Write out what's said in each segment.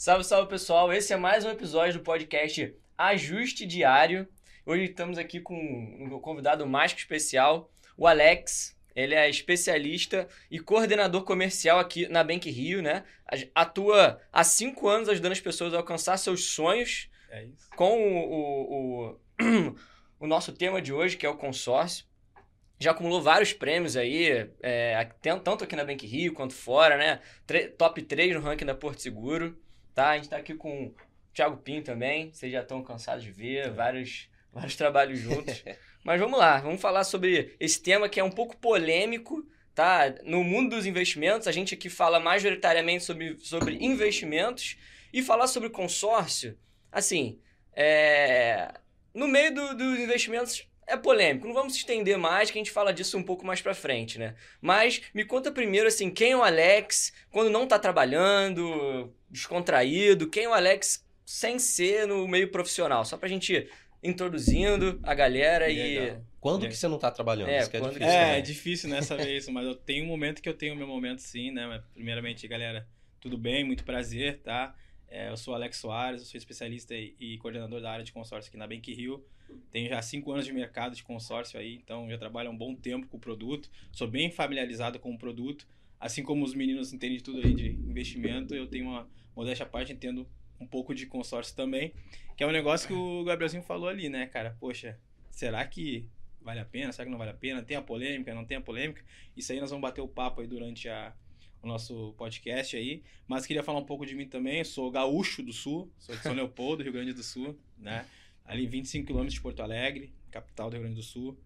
Salve, salve pessoal! Esse é mais um episódio do podcast Ajuste Diário. Hoje estamos aqui com um convidado mais que especial, o Alex. Ele é especialista e coordenador comercial aqui na Bank Rio, né? Atua há cinco anos ajudando as pessoas a alcançar seus sonhos. É isso. Com o, o, o, o nosso tema de hoje, que é o consórcio já acumulou vários prêmios aí, é, tanto aqui na Bank Rio quanto fora, né? top 3 no ranking da Porto Seguro, tá? A gente tá aqui com o Thiago Pinho também, vocês já estão cansados de ver, é. vários, vários trabalhos juntos. Mas vamos lá, vamos falar sobre esse tema que é um pouco polêmico, tá? No mundo dos investimentos, a gente aqui fala majoritariamente sobre, sobre investimentos e falar sobre consórcio, assim, é... no meio do, dos investimentos é polêmico, não vamos se estender mais, que a gente fala disso um pouco mais pra frente, né? Mas me conta primeiro, assim, quem é o Alex quando não tá trabalhando, descontraído, quem é o Alex sem ser no meio profissional, só pra gente ir introduzindo a galera Legal. e... Quando é. que você não tá trabalhando? É, isso é difícil. É, é difícil nessa vez, mas eu tenho um momento que eu tenho o meu momento sim, né? Primeiramente, galera, tudo bem, muito prazer, tá? É, eu sou Alex Soares, eu sou especialista e, e, coordenador da área de consórcio aqui na Bank Rio. Tenho já cinco anos de mercado de consórcio aí, então já trabalho há um bom tempo com o produto. Sou bem familiarizado com o produto. Assim como os meninos entendem tudo aí de investimento, eu tenho uma modéstia à parte, entendo um pouco de consórcio também. Que é um negócio que o Gabrielzinho falou ali, né, cara? Poxa, será que vale a pena? Será que não vale a pena? Tem a polêmica, não tem a polêmica? Isso aí nós vamos bater o papo aí durante a, o nosso podcast aí. Mas queria falar um pouco de mim também. Sou gaúcho do Sul, sou de São Leopoldo, Rio Grande do Sul, né? Ali 25 quilômetros de Porto Alegre, capital do Rio Grande do Sul.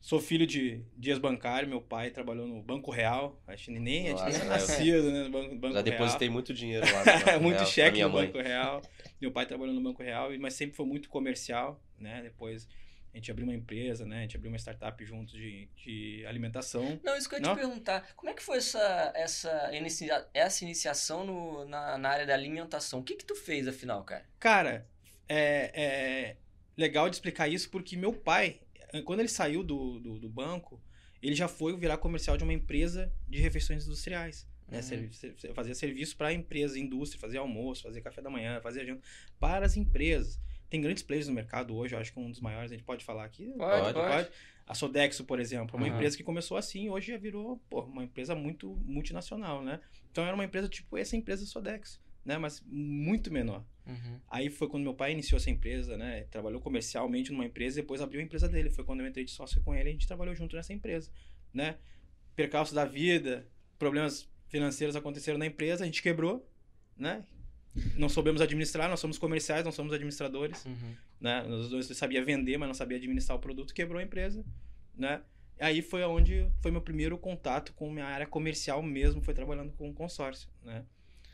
Sou filho de Dias Bancário, meu pai trabalhou no Banco Real, acho que nem Nossa, tinha nascido né, no Banco, Banco Já depositei muito dinheiro lá. No muito Real, cheque no Banco Real. Meu pai trabalhou no Banco Real, mas sempre foi muito comercial, né? Depois a gente abriu uma empresa, né? A gente abriu uma startup junto de, de alimentação. Não, isso que eu ia te perguntar. Como é que foi essa, essa, inicia, essa iniciação no, na, na área da alimentação? O que que tu fez, afinal, cara? Cara, é, é legal de explicar isso porque meu pai, quando ele saiu do, do, do banco, ele já foi virar comercial de uma empresa de refeições industriais. Né? Uhum. Fazia serviço para empresas, indústria, fazia almoço, fazia café da manhã, fazia janta para as empresas. Tem grandes players no mercado hoje, eu acho que um dos maiores, a gente pode falar aqui? Pode, pode. pode. A Sodexo, por exemplo, uma uhum. empresa que começou assim, hoje já virou pô, uma empresa muito multinacional, né? Então era uma empresa tipo essa empresa Sodexo, né? Mas muito menor. Uhum. Aí foi quando meu pai iniciou essa empresa, né? Trabalhou comercialmente numa empresa e depois abriu a empresa dele. Foi quando eu entrei de sócio com ele e a gente trabalhou junto nessa empresa, né? Percalços da vida, problemas financeiros aconteceram na empresa, a gente quebrou, né? não soubemos administrar, nós somos comerciais, não somos administradores, uhum. né? Nós dois sabia vender, mas não sabia administrar o produto, quebrou a empresa, né? Aí foi onde foi meu primeiro contato com minha área comercial mesmo, foi trabalhando com consórcio, né?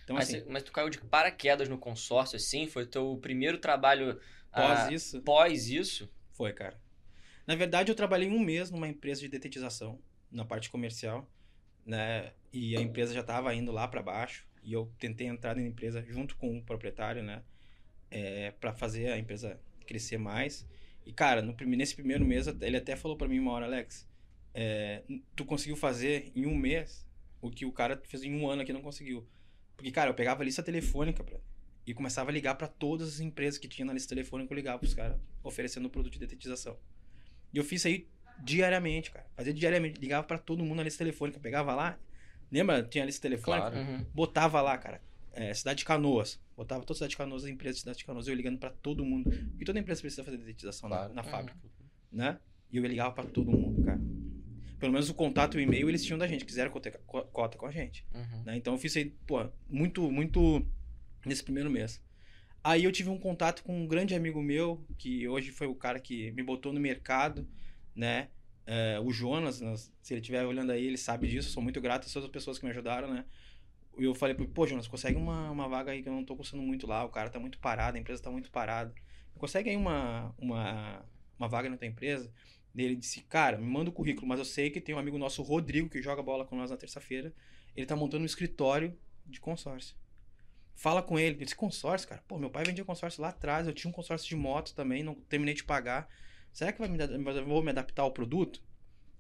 Então, mas, assim, mas tu caiu de paraquedas no consórcio, assim? Foi teu primeiro trabalho pós ah, isso? Pós isso? Foi, cara. Na verdade, eu trabalhei um mês numa empresa de detetização, na parte comercial, né? E a empresa já estava indo lá para baixo. E eu tentei entrar na empresa junto com o proprietário, né? É, para fazer a empresa crescer mais. E, cara, no, nesse primeiro mês, ele até falou para mim uma hora, Alex, é, tu conseguiu fazer em um mês o que o cara fez em um ano aqui não conseguiu. Porque, cara, eu pegava a lista telefônica pra, e começava a ligar para todas as empresas que tinha na lista telefônica, eu ligava pros caras oferecendo o produto de detetização. E eu fiz isso aí diariamente, cara. Fazia diariamente, ligava para todo mundo na lista telefônica, pegava lá, Lembra? Tinha a lista telefônica? Claro. Uhum. Botava lá, cara. É, cidade de Canoas. Botava toda a cidade de Canoas, as empresas de cidade de Canoas, eu ligando para todo mundo. Porque toda empresa precisa fazer dedetização claro. na, na uhum. fábrica. Né? E eu ligava para todo mundo, cara. Pelo menos o contato e o e-mail eles tinham da gente, quiseram cota com a gente. Uhum. Né? Então eu fiz aí, pô, muito, muito nesse primeiro mês. Aí eu tive um contato com um grande amigo meu, que hoje foi o cara que me botou no mercado, né? É, o Jonas, se ele estiver olhando aí, ele sabe disso. Sou muito grato a todas as pessoas que me ajudaram, né? E eu falei, pô, Jonas, consegue uma, uma vaga aí que eu não tô gostando muito lá. O cara tá muito parado, a empresa tá muito parada. Consegue aí uma, uma, uma vaga na tua empresa? Ele disse, cara, me manda o currículo, mas eu sei que tem um amigo nosso, Rodrigo, que joga bola com nós na terça-feira. Ele tá montando um escritório de consórcio. Fala com ele. Ele disse, consórcio, cara? Pô, meu pai vendia consórcio lá atrás. Eu tinha um consórcio de moto também, não terminei de pagar. Será que vai me, vou me adaptar ao produto?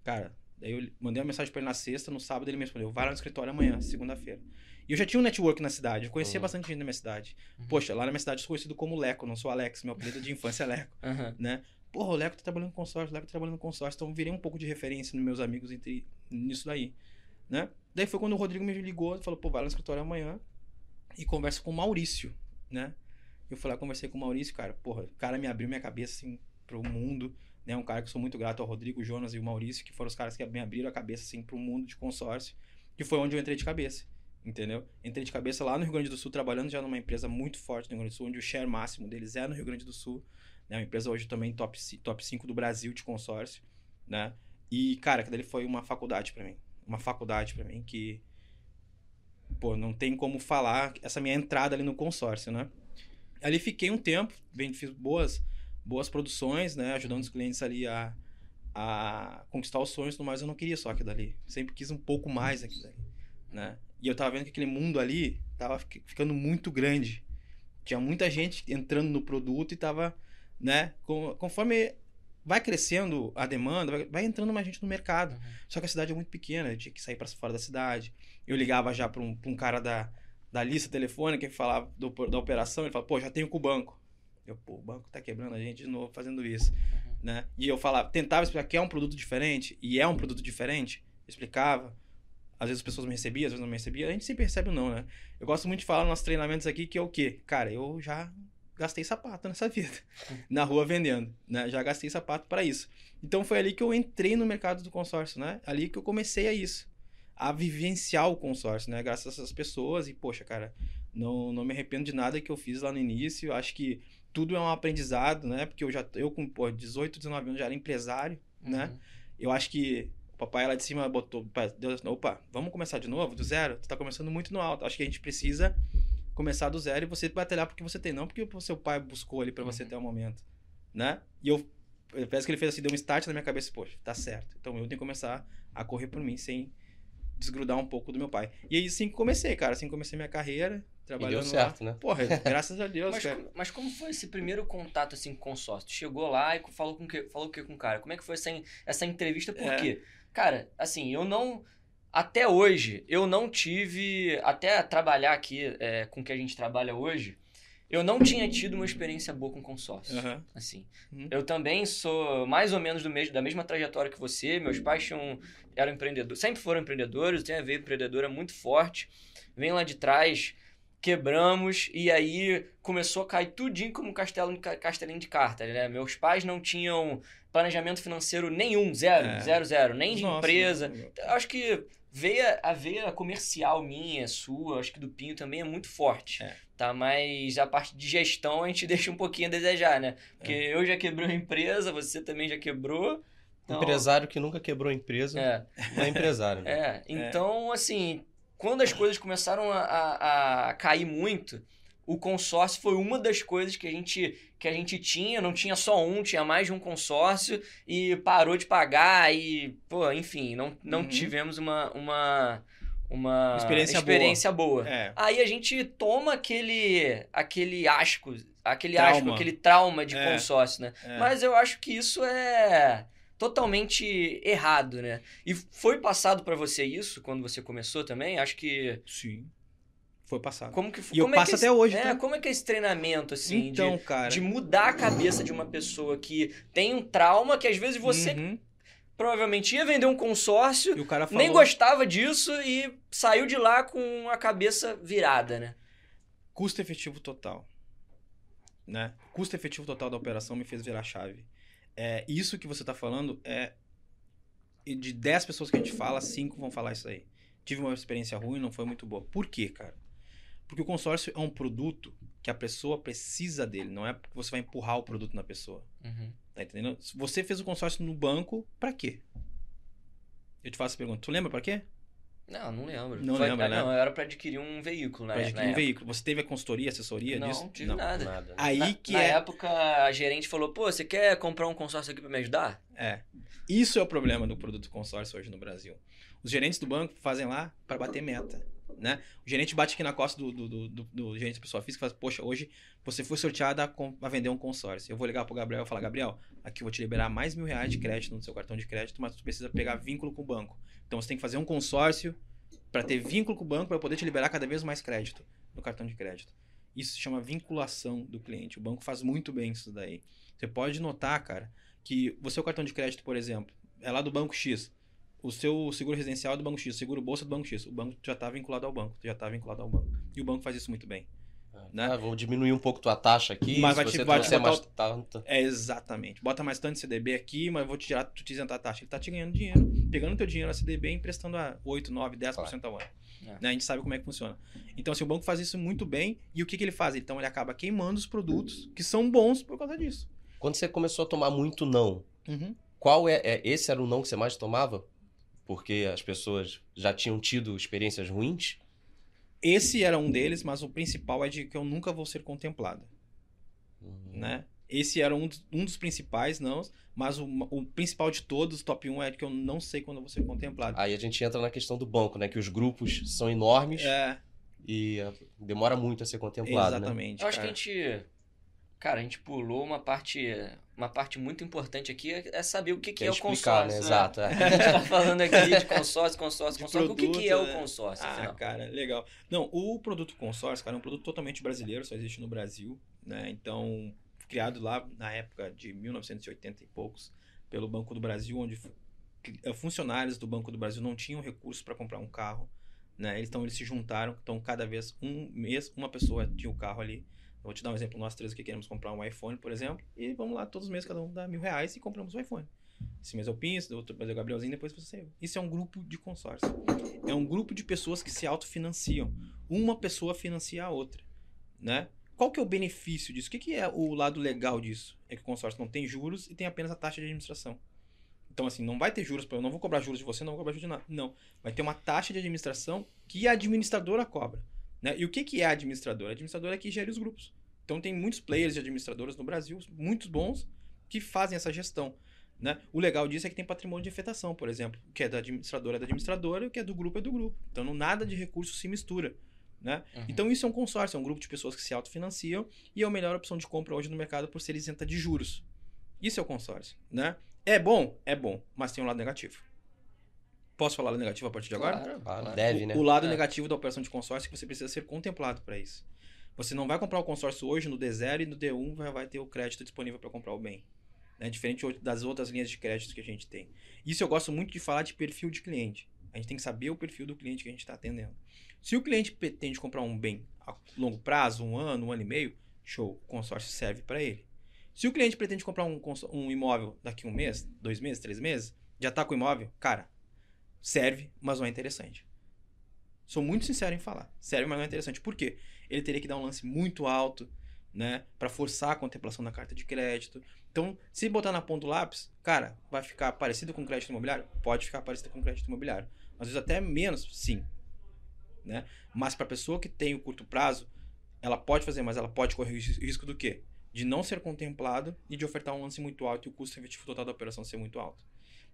Cara, daí eu mandei uma mensagem para ele na sexta, no sábado ele me respondeu, vai lá no escritório amanhã, segunda-feira. E eu já tinha um network na cidade, eu conhecia Uhum. bastante gente na minha cidade. Uhum. Poxa, lá na minha cidade eu sou conhecido como Leco, não sou Alex, meu apelido de infância é Leco, Aham. né? Porra, o Leco tá trabalhando com consórcio, o Leco tá trabalhando com consórcio, então virei um pouco de referência nos meus amigos entre, nisso daí, né? Daí foi quando o Rodrigo me ligou e falou, pô, vai lá no escritório amanhã e conversa com o Maurício, né? Eu fui lá, conversei com o Maurício, cara, porra, o cara me abriu minha cabeça, assim, pro mundo, né? Um cara que eu sou muito grato ao Rodrigo, Jonas e o Maurício, que foram os caras que me abriram a cabeça, assim, pro mundo de consórcio, que foi onde eu entrei de cabeça, entendeu? Entrei de cabeça lá no Rio Grande do Sul, trabalhando já numa empresa muito forte no Rio Grande do Sul, onde o share máximo deles é no Rio Grande do Sul, né? Uma empresa hoje também top, top 5 do Brasil de consórcio, né? E, cara, aquilo ali foi uma faculdade pra mim. Uma faculdade pra mim que, pô, não tem como falar essa minha entrada ali no consórcio, né? Ali fiquei um tempo, fiz boas, boas produções, né? Ajudando os clientes ali a, a conquistar os sonhos, mas eu não queria só aquilo ali. Sempre quis um pouco mais daquilo ali, né? E eu tava vendo que aquele mundo ali tava fi- ficando muito grande. Tinha muita gente entrando no produto e tava, né? com- Conforme vai crescendo a demanda, vai, vai entrando mais gente no mercado. Uhum. Só que a cidade é muito pequena, eu tinha que sair para fora da cidade. Eu ligava já para um, pra um cara da, da lista telefônica que falava do- da operação, ele falava, pô, já tenho com o banco. Eu, pô, o banco tá quebrando a gente de novo fazendo isso, Uhum. né? E eu falava, tentava explicar que é um produto diferente, e é um produto diferente, explicava. Às vezes as pessoas me recebiam, às vezes não me recebiam. A gente sempre recebe ou não, né? Eu gosto muito de falar nos nossos treinamentos aqui que é o quê? Cara, eu já gastei sapato nessa vida. Na rua vendendo, né? Já gastei sapato para isso. Então foi ali que eu entrei no mercado do consórcio, né? Ali que eu comecei a isso. A vivenciar o consórcio, né? Graças a essas pessoas. E, poxa, cara, não, não me arrependo de nada que eu fiz lá no início. Acho que tudo é um aprendizado, né? Porque eu já, eu com pô, 18, 19 anos já era empresário, né? Uhum. Eu acho que o papai lá de cima botou, Deus, opa, vamos começar de novo, do zero? Tu tá começando muito no alto. Acho que a gente precisa começar do zero e você batalhar porque você tem, não porque o seu pai buscou ali pra você Uhum. ter um momento, né? E eu, eu parece que ele fez assim, deu um start na minha cabeça, poxa, tá certo. Então eu tenho que começar a correr por mim sem desgrudar um pouco do meu pai. E aí assim que comecei, cara, assim que comecei minha carreira, E trabalhando deu certo, né? lá. Porra, graças a Deus, Mas, cara. como- mas como foi esse primeiro contato assim com o consórcio? Tu chegou lá e falou com que, falou o que com o cara? Como é que foi essa, essa entrevista? Por É. quê? Cara, assim, eu não. Até hoje, eu não tive. Até trabalhar aqui é, com o que a gente trabalha hoje, eu não tinha tido uma experiência boa com consórcio. Aham. Assim. Uhum. Eu também sou mais ou menos do mesmo, da mesma trajetória que você. Meus pais tinham, eram empreendedores, sempre foram empreendedores, eu tenho a veia empreendedora muito forte. Vem lá de trás, quebramos e aí começou a cair tudinho como um castelo, castelinho de cartas, né? Meus pais não tinham planejamento financeiro nenhum, zero, É. zero, zero, nem de Nossa, empresa. acho que veia, a veia comercial minha, sua, acho que do Pinho também é muito forte. É. Tá? Mas a parte de gestão a gente deixa um pouquinho a desejar, né? Porque É. eu já quebrei uma empresa, você também já quebrou. Então, Empresário que nunca quebrou empresa É, não é empresário, né? é. Então, assim, quando as coisas começaram a, a, a cair muito, o consórcio foi uma das coisas que a gente que a gente tinha, não tinha só um, tinha mais de um consórcio e parou de pagar e, pô, enfim, não, não Uhum. tivemos uma uma uma Experiência experiência boa. É. Aí a gente toma aquele aquele asco, aquele Trauma. asco, aquele trauma de É. consórcio, né? é. Mas eu acho que isso é totalmente errado, né? E foi passado pra você isso quando você começou também? Acho que Sim. Foi passado. como que E eu como é passo que até esse- hoje, É, tá? como é que é esse treinamento assim então, de, cara. de mudar a cabeça de uma pessoa que tem um trauma que às vezes você Uhum. provavelmente ia vender um consórcio, E o cara falou. nem gostava disso e saiu de lá com a cabeça virada, né? Custo efetivo total. Né? Custo efetivo total da operação me fez virar a chave. É, isso que você tá falando é. De 10 pessoas que a gente fala, 5 vão falar isso aí. Tive uma experiência ruim, não foi muito boa. Por quê, cara? Porque o consórcio é um produto que a pessoa precisa dele, não é porque você vai empurrar o produto na pessoa. Uhum. Tá entendendo? Se Você fez o consórcio no banco, pra quê? Eu te faço a pergunta, tu lembra pra quê? Não, não lembro. Não Foi- lembra, ah, né? Não, era pra adquirir um veículo, né? Pra adquirir um veículo. Você teve a consultoria, assessoria Não, disso? não tive nada. Nada. né? Aí na, que na é. época, a gerente falou, pô, você quer comprar um consórcio aqui pra me ajudar? É. Isso é o problema do produto consórcio hoje no Brasil. Os gerentes do banco fazem lá para bater meta. Né? O gerente bate aqui na costa do, do, do, do- do gerente de pessoa física e fala: Poxa, hoje você foi sorteado a, com- a vender um consórcio. Eu vou ligar pro Gabriel e falar: Gabriel, aqui eu vou te liberar mais mil reais de crédito no seu cartão de crédito, mas tu precisa pegar vínculo com o banco. Então você tem que fazer um consórcio para ter vínculo com o banco para poder te liberar cada vez mais crédito no cartão de crédito. Isso se chama vinculação do cliente. O banco faz muito bem isso daí. Você pode notar, cara, que o seu cartão de crédito, por exemplo, é lá do banco X. O seu seguro residencial é do banco X, o seguro bolsa é do banco X. O banco já está vinculado ao banco, já está vinculado ao banco. E o banco faz isso muito bem. Né? Ah, vou diminuir um pouco tua taxa aqui. Mas se vai te- você vai te botar mais o- tanto. É exatamente. Bota mais tanto CDB aqui, mas eu vou te tirar, tu te isentar a taxa. Ele tá te ganhando dinheiro, pegando teu dinheiro a CDB e emprestando a 8, 9, 10% ao ano. É. Né? A gente sabe como é que funciona. Então, assim, o banco faz isso muito bem. E o que, que ele faz? Então, ele acaba queimando os produtos que são bons por causa disso. Quando você começou a tomar muito não, Uhum. qual é, é- esse era o não que você mais tomava? Porque as pessoas já tinham tido experiências ruins? Esse era um deles, mas o principal é de que eu nunca vou ser contemplado. Uhum. Né? Esse era um dos, um dos principais, não. Mas o, o principal de todos, top 1, é que eu não sei quando eu vou ser contemplado. Aí a gente entra na questão do banco, né? Que os grupos são enormes É, e ah, demora muito a ser contemplado, né? exatamente. Eu acho que a cara. gente. Cara, a gente pulou uma parte. Uma parte muito importante aqui é saber o que, que é o explicar, consórcio. né? né? Exato. é. A gente tá falando aqui de consórcio, consórcio, De consórcio. o que, que é produto, o né? consórcio, Ah, afinal? cara, legal. Não, o produto consórcio, cara, é um produto totalmente brasileiro, só existe no Brasil, né? Então, criado lá na época de 1980 e poucos, pelo Banco do Brasil, onde eh, funcionários do Banco do Brasil não tinham recursos para comprar um carro, né? Então, eles se juntaram, então cada vez um mês uma pessoa tinha o carro ali. Eu vou te dar um exemplo, nós três aqui queremos comprar um iPhone, por exemplo, e vamos lá, todos os meses cada um dá mil reais e compramos um iPhone. Esse mês é o Pins, do outro mês é o Gabrielzinho, depois você. Isso é um grupo de consórcio. É um grupo de pessoas que se autofinanciam. Uma pessoa financia a outra, né? Qual que é o benefício disso? O que, que é o lado legal disso? É que o consórcio não tem juros e tem apenas a taxa de administração. Então, assim, não vai ter juros, eu não vou cobrar juros de você, não vou cobrar juros de nada. Não. Vai ter uma taxa de administração que a administradora cobra. Né? E o que, que é a administradora? A administradora é que gere os grupos. Então, tem muitos players de administradoras no Brasil, muitos bons, que fazem essa gestão. Né? O legal disso é que tem patrimônio de afetação, por exemplo. O que é da administradora é da administradora e o que é do grupo é do grupo. Então, não, nada de recurso se mistura. Né? Uhum. Então, isso é um consórcio, é um grupo de pessoas que se autofinanciam e é a melhor opção de compra hoje no mercado por ser isenta de juros. Isso é o consórcio. Né? É bom? É bom, mas tem um lado negativo. Posso falar negativo a partir de agora? Claro, claro. deve, o, né? o lado É. negativo da operação de consórcio é que você precisa ser contemplado para isso. Você não vai comprar o consórcio hoje no D0 e no D1 vai, vai ter o crédito disponível para comprar o bem. Né? Diferente das outras linhas de crédito que a gente tem. Isso eu gosto muito de falar de perfil de cliente. A gente tem que saber o perfil do cliente que a gente está atendendo. Se o cliente pretende comprar um bem a longo prazo, um ano, um ano e meio, show, o consórcio serve para ele. Se o cliente pretende comprar um, um imóvel daqui a um mês, dois meses, três meses, já está com o imóvel, cara, serve, mas não é interessante. Sou muito sincero em falar. Serve, mas não é interessante. Por quê? Ele teria que dar um lance muito alto, né? Para forçar a contemplação da carta de crédito. Então, se botar na ponta do lápis, cara, vai ficar parecido com crédito imobiliário? Pode ficar parecido com crédito imobiliário. Às vezes até menos, sim. Né? Mas para pessoa que tem o curto prazo, ela pode fazer, mas ela pode correr o ris- risco do quê? De não ser contemplado e de ofertar um lance muito alto e o custo efetivo total da operação ser muito alto.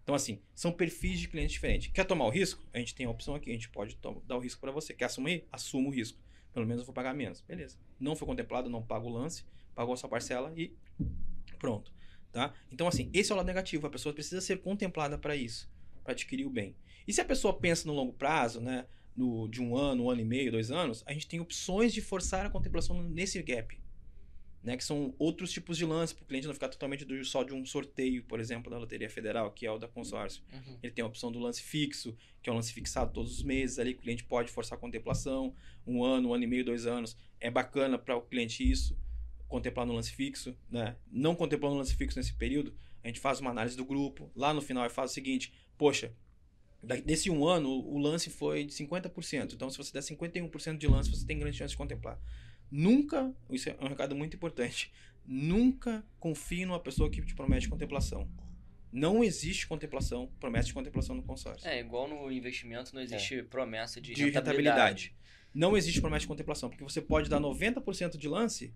Então, assim, são perfis de clientes diferentes. Quer tomar o risco? A gente tem a opção aqui, a gente pode dar o risco para você. Quer assumir? Assuma o risco. Pelo menos eu vou pagar menos. Beleza. Não foi contemplado, não pago o lance, pagou a sua parcela e pronto. Tá? Então, assim, esse é o lado negativo. A pessoa precisa ser contemplada para isso, para adquirir o bem. E se a pessoa pensa no longo prazo, né, no, de um ano, um ano e meio, dois anos, a gente tem opções de forçar a contemplação nesse gap. Né, que são outros tipos de lance, para o cliente não ficar totalmente do, só de um sorteio, por exemplo, da Loteria Federal, que é o da consórcio. Uhum. Ele tem a opção do lance fixo, que é um lance fixado todos os meses, ali que o cliente pode forçar a contemplação, um ano, um ano e meio, dois anos. É bacana para o cliente isso, contemplar no lance fixo. Né? Não contemplando no lance fixo nesse período, a gente faz uma análise do grupo. Lá no final, faz o seguinte: poxa, desse um ano, o o lance foi de 50%. Então, se você der 51% de lance, você tem grande chance de contemplar. Nunca, isso é um recado muito importante, nunca confie numa pessoa que te promete contemplação. Não existe contemplação, promessa de contemplação no consórcio. É, igual no investimento não existe promessa de, de rentabilidade. Não existe promessa de contemplação, porque você pode dar 90% de lance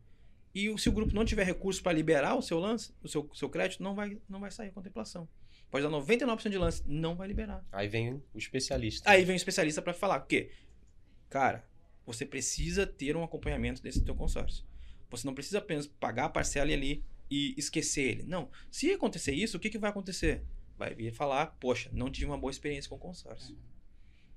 e o- se o grupo não tiver recurso para liberar o seu lance, o seu, seu crédito, não vai, não vai sair a contemplação. Pode dar 99% de lance, não vai liberar. Aí vem o especialista. Aí vem o especialista para falar, o quê? Cara, você precisa ter um acompanhamento desse teu consórcio. Você não precisa apenas pagar a parcela e ali e esquecer ele. Não. Se acontecer isso, o que, que vai acontecer? Vai vir falar, poxa, não tive uma boa experiência com o consórcio.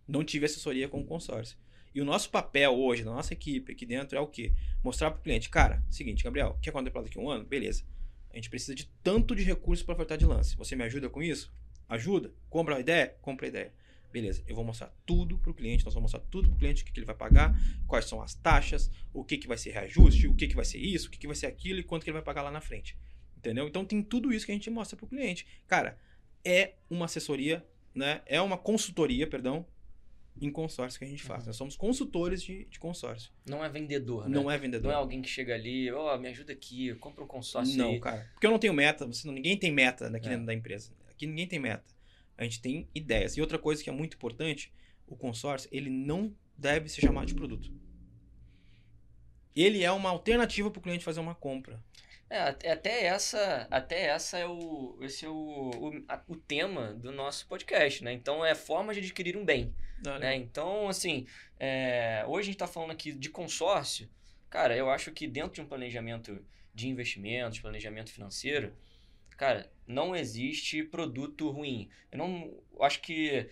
Não tive assessoria com o consórcio. E o nosso papel hoje, na nossa equipe aqui dentro, é o quê? Mostrar para o cliente, cara, seguinte, Gabriel, quer contemplado daqui a um ano? Beleza. A gente precisa de tanto de recursos para ofertar de lance. Você me ajuda com isso? Ajuda? Compra a ideia? Compra a ideia. Beleza, eu vou mostrar tudo para o cliente, nós vamos mostrar tudo para o cliente, o que, que, ele vai pagar, quais são as taxas, o que, que vai ser reajuste, o que, que vai ser isso, o que, que vai ser aquilo e quanto que ele vai pagar lá na frente. Entendeu? Então tem tudo isso que a gente mostra para o cliente. Cara, é uma assessoria, né? É uma consultoria, perdão, em consórcio que a gente faz. Uhum. Nós somos consultores de, de consórcio. Não é vendedor, né? Não é vendedor. Não é alguém que chega ali, ó, me ajuda aqui, compra um consórcio Não, aí. cara. Porque eu não tenho meta, você ninguém tem meta aqui É. dentro da empresa. Aqui ninguém tem meta. A gente tem ideias. E outra coisa que é muito importante, o consórcio, ele não deve ser chamado de produto. Ele é uma alternativa para o cliente fazer uma compra. É, até essa, até essa é o, esse é o, o, a- o tema do nosso podcast, né? Então é forma de adquirir um bem, né? Então, assim, é, hoje a gente está falando aqui de consórcio. Cara, eu acho que dentro de um planejamento de investimentos, planejamento financeiro, cara, não existe produto ruim. Eu não eu acho que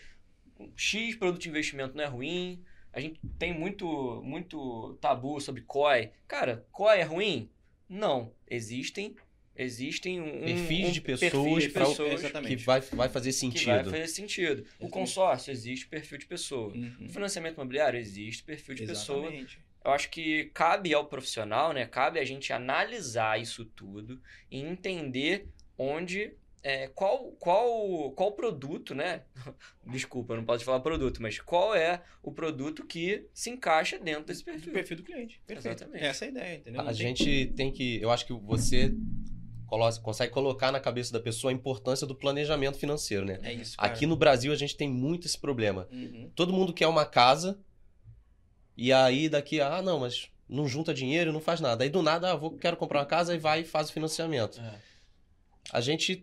X produto de investimento não é ruim. A gente tem muito, muito tabu sobre COI. Cara, COI é ruim? Não. Existem, existem um, Perfis um de perfil pessoas, de pra- pessoas exatamente. que vai, vai fazer que sentido. vai fazer sentido. O Exatamente. consórcio existe perfil de pessoa. Uhum. O financiamento imobiliário existe perfil de pessoa. Exatamente. Eu acho que cabe ao profissional, né? Cabe a gente analisar isso tudo e entender onde. é, qual, qual, qual produto, né? Desculpa, eu não posso falar produto, mas qual é o produto que se encaixa dentro desse O perfil. perfil do cliente. Perfeito. Exatamente. Essa é a ideia, entendeu? A gente tem que. Eu acho que você consegue colocar na cabeça da pessoa a importância do planejamento financeiro, né? É isso, cara. Aqui no Brasil a gente tem muito esse problema. Uhum. Todo mundo quer uma casa e aí daqui, ah, não, mas não junta dinheiro, não faz nada. Aí do nada, ah, vou, quero comprar uma casa e vai e faz o financiamento. É. A gente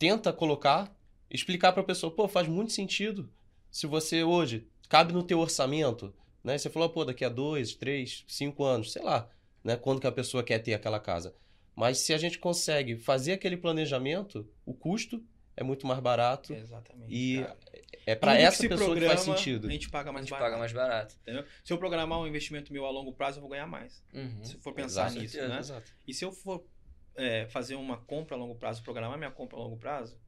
tenta colocar, explicar para a pessoa, pô, faz muito sentido. Se você hoje cabe no teu orçamento, né? Você falou, pô, daqui a dois, três, cinco anos, sei lá, né? Quando que a pessoa quer ter aquela casa. Mas se a gente consegue fazer aquele planejamento, o custo é muito mais barato Exatamente. e cara. é para essa pessoa que faz programa, sentido. A gente paga A mais gente barato. paga mais barato. entendeu? Se eu programar um investimento meu a longo prazo, eu vou ganhar mais. Uhum. Se for pensar Exato. nisso, né? Exato. E se eu for é, fazer uma compra a longo prazo, programar minha compra a longo prazo,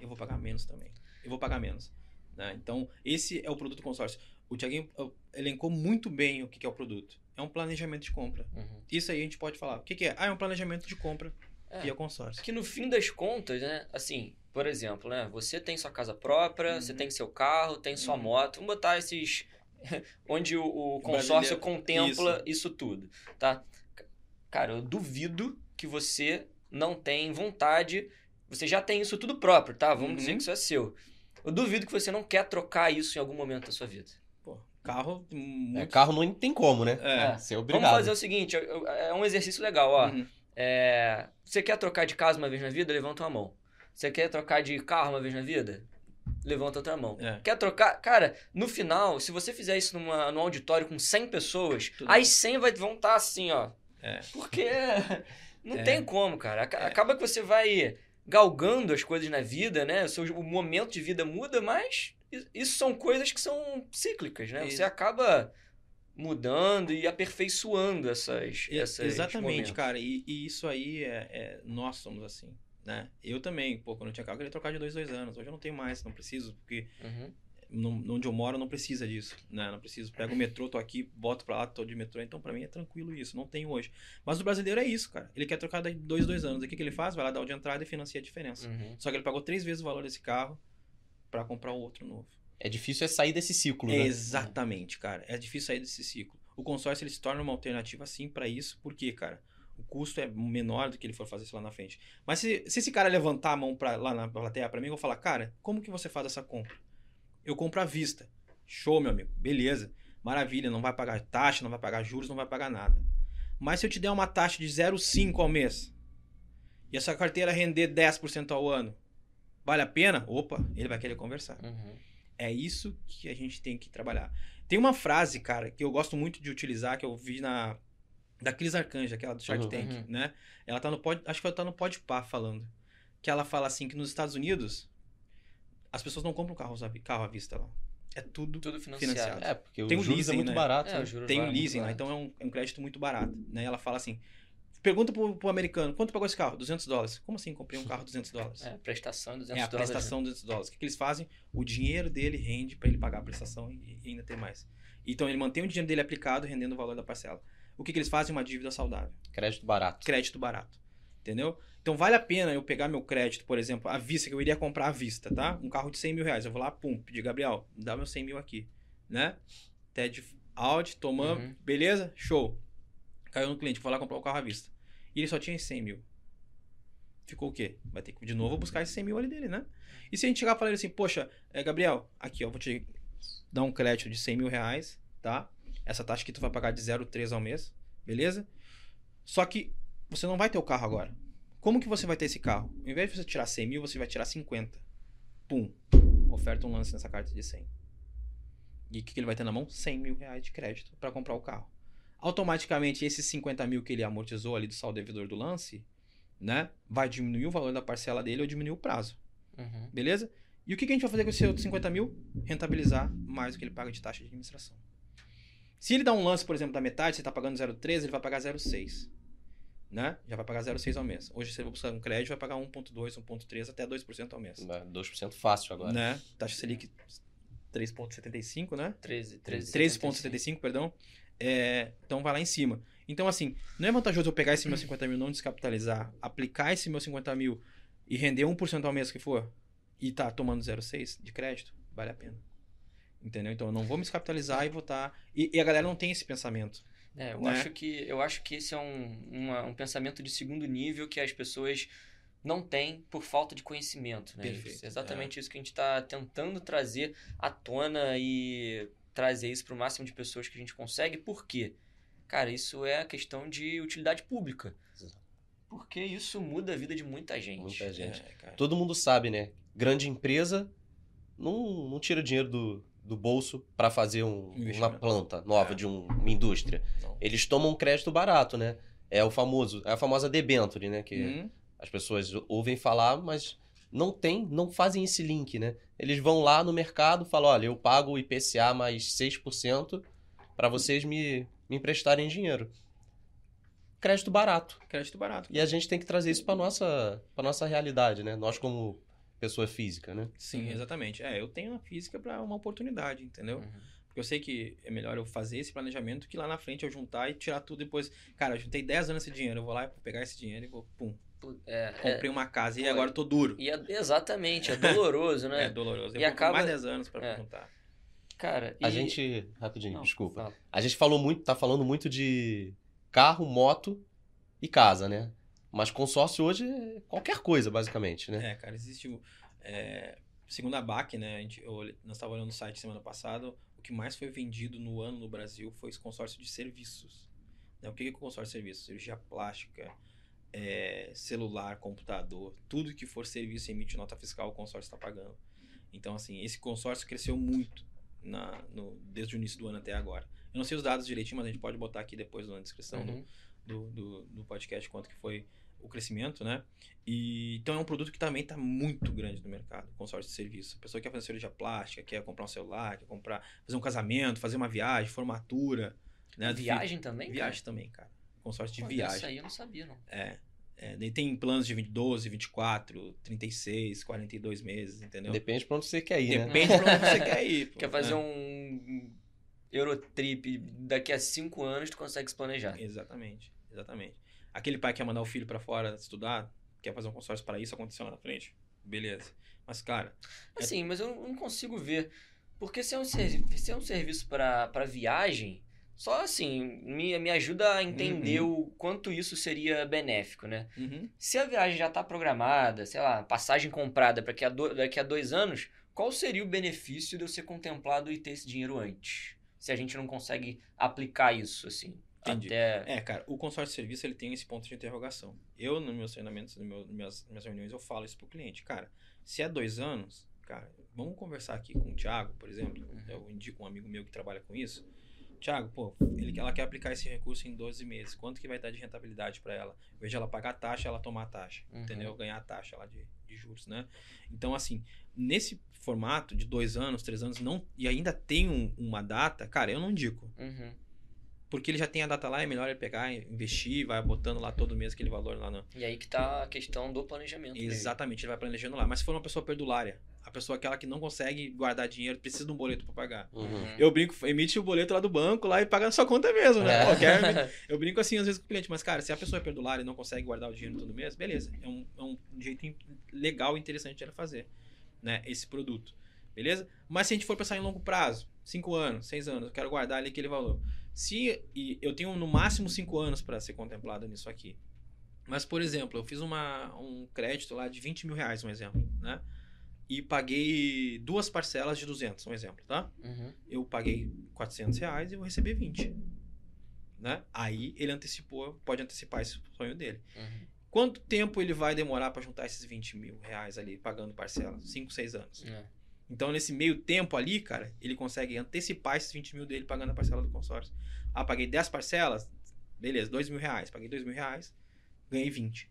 eu vou pagar menos também. Eu vou pagar menos. né? Então, esse é o produto consórcio. O Tiaguinho elencou muito bem o que é o produto. É um planejamento de compra. Uhum. Isso aí a gente pode falar. O que, que é? Ah, é um planejamento de compra É. e é o consórcio. Que no fim das contas, né? Assim, por exemplo, né? Você tem sua casa própria, você Uhum. tem seu carro, tem sua Uhum. moto. Vamos botar esses. onde o, o consórcio brasileiro- contempla isso. tudo, tá? Cara, eu duvido que você não tem vontade. Você já tem isso tudo próprio, tá? Vamos Uhum. dizer que isso é seu. Eu duvido que você não quer trocar isso em algum momento da sua vida. Pô, carro. É, Muito... carro não tem como, né? É. Ser Vamos obrigado. fazer o seguinte: é um exercício legal, ó. Uhum. É, você quer trocar de casa uma vez na vida? Levanta uma mão. Você quer trocar de carro uma vez na vida? Levanta outra mão. É. Quer trocar? Cara, no final, se você fizer isso numa, num auditório com 100 pessoas, Tudo as 100 vai, vão estar assim, ó. É. Porque não É. tem como, cara. É. Acaba que você vai galgando as coisas na vida, né? O, seu, o momento de vida muda, mas isso são coisas que são cíclicas, né? Você Isso. acaba mudando e aperfeiçoando essas, E- essas Exatamente, momentos. cara. E, e isso aí é, é- Nós somos assim. Né? Eu também, pô, quando eu tinha carro, eu queria trocar de dois, dois anos. Hoje eu não tenho mais, não preciso, porque Uhum. Onde eu moro não precisa disso, né? Não preciso. Pego o metrô, tô aqui, boto pra lá, tô de metrô, então pra mim é tranquilo isso, não tenho hoje. Mas o brasileiro é isso, cara. Ele quer trocar de dois, dois anos. O que, que ele faz? Vai lá dar o de entrada e financia a diferença. Uhum. Só que ele pagou três vezes o valor desse carro pra comprar um outro novo. É difícil é sair desse ciclo, né? Exatamente, cara. É difícil sair desse ciclo. O consórcio ele se torna uma alternativa sim pra isso, porque, cara, o custo é menor do que ele for fazer isso lá na frente. Mas se, se esse cara levantar a mão pra, lá na plateia pra mim, eu vou falar, cara, como que você faz essa compra? Eu compro à vista. Show, meu amigo. Beleza. Maravilha, não vai pagar taxa, não vai pagar juros, não vai pagar nada. Mas se eu te der uma taxa de 0,5 ao mês e essa carteira render 10% ao ano, vale a pena? Opa, ele vai querer conversar. Uhum. É isso que a gente tem que trabalhar. Tem uma frase, cara, que eu gosto muito de utilizar, que eu vi na da Cris Arcanja, aquela do Shark Uhum. Tank, Uhum. né? Ela tá no pod, acho que ela tá no Podpah falando, que ela fala assim que nos Estados Unidos as pessoas não compram vi- carro à vista lá. é tudo. Tudo financiado. Financiado. É, porque Tem o o juros leasing, é muito né? barato. É, né? o juros Tem um é muito leasing lá, barato. então é um, é um crédito muito barato. Né? Ela fala assim: pergunta pro, pro americano, quanto pagou esse carro? 200 dólares. Como assim comprei um carro 200 dólares? É, prestação de 200 É a dólares. né? prestação de 200 dólares. O que, que eles fazem? O dinheiro dele rende para ele pagar a prestação e, e ainda ter mais. Então ele mantém o dinheiro dele aplicado, rendendo o valor da parcela. O que, que eles fazem? Uma dívida saudável. Crédito barato. Crédito barato. Entendeu? Então vale a pena eu pegar meu crédito, por exemplo, à vista, que eu iria comprar à vista, tá? Um carro de 100 mil reais. Eu vou lá, pum, pedir, Gabriel, me dá meus 100 mil aqui. Né? TED Audi, tomamos, Uhum. beleza? Show. Caiu no cliente, vou lá comprar o carro à vista. E ele só tinha 100 mil. Ficou o quê? Vai ter que de novo buscar esses 100 mil ali dele, né? E se a gente chegar e falar assim, poxa, é, Gabriel, aqui ó, vou te dar um crédito de 100 mil reais, tá? Essa taxa que tu vai pagar de 0,3 ao mês, beleza? Só que você não vai ter o carro agora. Como que você vai ter esse carro? Ao invés de você tirar 100 mil, você vai tirar 50. Pum. Oferta um lance nessa carta de 100. E o que, que ele vai ter na mão? 100 mil reais de crédito para comprar o carro. Automaticamente, esses 50 mil que ele amortizou ali do saldo devedor do lance, né? Vai diminuir o valor da parcela dele ou diminuir o prazo. Uhum. Beleza? E o que, que a gente vai fazer com esse outro 50 mil? Rentabilizar mais do que ele paga de taxa de administração. Se ele dá um lance, por exemplo, da metade, você está pagando 0,13, ele vai pagar 0,6. Né? Já vai pagar 0,6 ao mês. Hoje, se você buscar um crédito, vai pagar 1,2, 1,3, até 2% ao mês. Dá 2% fácil agora. Né? Taxa Selic 3,75, né? 13, 13. 13,75, perdão. É, então vai lá em cima. Então, assim, não é vantajoso eu pegar esse meu 50 mil, não descapitalizar, aplicar esse meu 50 mil e render 1% ao mês que for, e tá tomando 0,6 de crédito, vale a pena. Entendeu? Então eu não vou me descapitalizar e vou estar. E, e a galera não tem esse pensamento. É, eu, né? acho que, eu acho que esse é um, uma- um pensamento de segundo nível que as pessoas não têm por falta de conhecimento. Né? Perfeito, é exatamente isso que a gente está tentando trazer à tona e trazer isso para o máximo de pessoas que a gente consegue. Por quê? Cara, isso é a questão de utilidade pública. Porque isso muda a vida de muita gente. Muita gente. É. Todo mundo sabe, né? Grande empresa não, não tira dinheiro do, do bolso para fazer um- uma planta nova É. de um- uma indústria. Não. Eles tomam um crédito barato, né? É o famoso, é a famosa debenture, né? Que Hum, as pessoas ouvem falar, mas não tem, não fazem esse link, né? Eles vão lá no mercado, falam, olha, eu pago o IPCA mais 6% para vocês me, me emprestarem dinheiro. Crédito barato. crédito barato. E a gente tem que trazer isso para nossa, para nossa realidade, né? Nós como pessoa física, né? Sim, Uhum. exatamente. É, eu tenho a física para uma oportunidade, entendeu? Uhum. Porque eu sei que é melhor eu fazer esse planejamento que lá na frente eu juntar e tirar tudo depois. Cara, eu juntei 10 anos esse dinheiro, eu vou lá e pegar esse dinheiro e vou, pum, Pu- É, é, comprei uma casa e agora eu tô duro. e é- exatamente, é doloroso, né? É doloroso. Eu E acaba- mais 10 anos pra é. juntar. Cara, A e- gente, rapidinho, Não, desculpa. fala. A gente falou muito, tá falando muito de carro, moto e casa, né? Mas consórcio hoje é qualquer coisa, basicamente, né? É, cara, existe o. é, segundo a BAC, né? A gente, eu nós estávamos olhando no site semana passada, o que mais foi vendido no ano no Brasil foi esse consórcio de serviços. Né? O que que é o consórcio de serviços? Cirurgia plástica, é, celular, computador, tudo que for serviço emite nota fiscal, o consórcio está pagando. Então, assim, esse consórcio cresceu muito na, no- desde o início do ano até agora. Eu não sei os dados direitinho, mas a gente pode botar aqui depois na descrição do, Uhum. do, do, do podcast quanto que foi o crescimento, né? E, então é um produto que também está muito grande no mercado, consórcio de serviço. A pessoa quer fazer cirurgia plástica, quer comprar um celular, quer comprar, fazer um casamento, fazer uma viagem, formatura, né? Viagem também? cara? Viagem também, cara. Consórcio de Pô, viagem. Isso aí eu não sabia, não. É. é. Tem planos de 20, 12, 24, 36, 42 meses, entendeu? Depende pra onde você quer ir, né? Depende pra onde você quer ir. pô, Quer fazer né? um Eurotrip daqui a cinco anos, tu consegue se planejar. Exatamente, exatamente. Aquele pai que quer mandar o filho pra fora estudar, quer fazer um consórcio para isso, aconteceu lá na frente. Beleza. Mas, cara, Assim, mas eu não consigo ver. Porque se é um, servi se é um serviço para viagem, só assim, me, me ajuda a entender o quanto isso seria benéfico, né? uhum, Se a viagem já está programada, sei lá, passagem comprada para daqui a dois anos, qual seria o benefício de eu ser contemplado e ter esse dinheiro antes? Se a gente não consegue aplicar isso, assim. Entendi. Até... É, cara, o consórcio de serviço ele tem esse ponto de interrogação. Eu, nos meus treinamentos, nos meus, nas minhas, minhas reuniões, eu falo isso pro cliente. Cara, se é dois anos, cara, vamos conversar aqui com o Thiago, por exemplo. Uhum. Eu indico um amigo meu que trabalha com isso. Tiago, pô, ele, ela quer aplicar esse recurso em 12 meses. Quanto que vai dar de rentabilidade para ela? Em vez de ela pagar a taxa, ela tomar a taxa, Uhum. entendeu? Ganhar a taxa lá de, de juros, né? Então, assim, nesse formato de dois anos, três anos, não e ainda tem um- uma data, cara, eu não indico. Uhum. Porque ele já tem a data lá, é melhor ele pegar, investir, vai botando lá todo mês aquele valor lá no, E aí que tá a questão do planejamento. Exatamente, ele vai planejando lá. Mas se for uma pessoa perdulária, a pessoa aquela que não consegue guardar dinheiro, precisa de um boleto para pagar. Uhum. Eu brinco, emite o boleto lá do banco lá e paga na sua conta mesmo, né? É. Pô, quer- eu brinco assim às vezes com o cliente, mas cara, se a pessoa é perdulária e não consegue guardar o dinheiro todo mês, beleza. É um, é um jeito legal e interessante de ela fazer, né? Esse produto, beleza? Mas se a gente for pensar em longo prazo, 5 anos, 6 anos, eu quero guardar ali aquele valor. Se e eu tenho no máximo 5 anos para ser contemplado nisso aqui. Mas, por exemplo, eu fiz uma, um crédito lá de 20 mil reais, um exemplo, né? E paguei duas parcelas de 200, um exemplo, tá? Uhum. eu paguei 400 reais e vou receber 20. Né? Aí ele antecipou, pode antecipar esse sonho dele. Uhum. Quanto tempo ele vai demorar para juntar esses 20 mil reais ali, pagando parcelas? 5, 6 anos. É. Então, nesse meio tempo ali, cara, ele consegue antecipar esses 20 mil dele pagando a parcela do consórcio. Ah, paguei 10 parcelas, beleza, 2 mil reais. Paguei 2 mil reais, ganhei 20.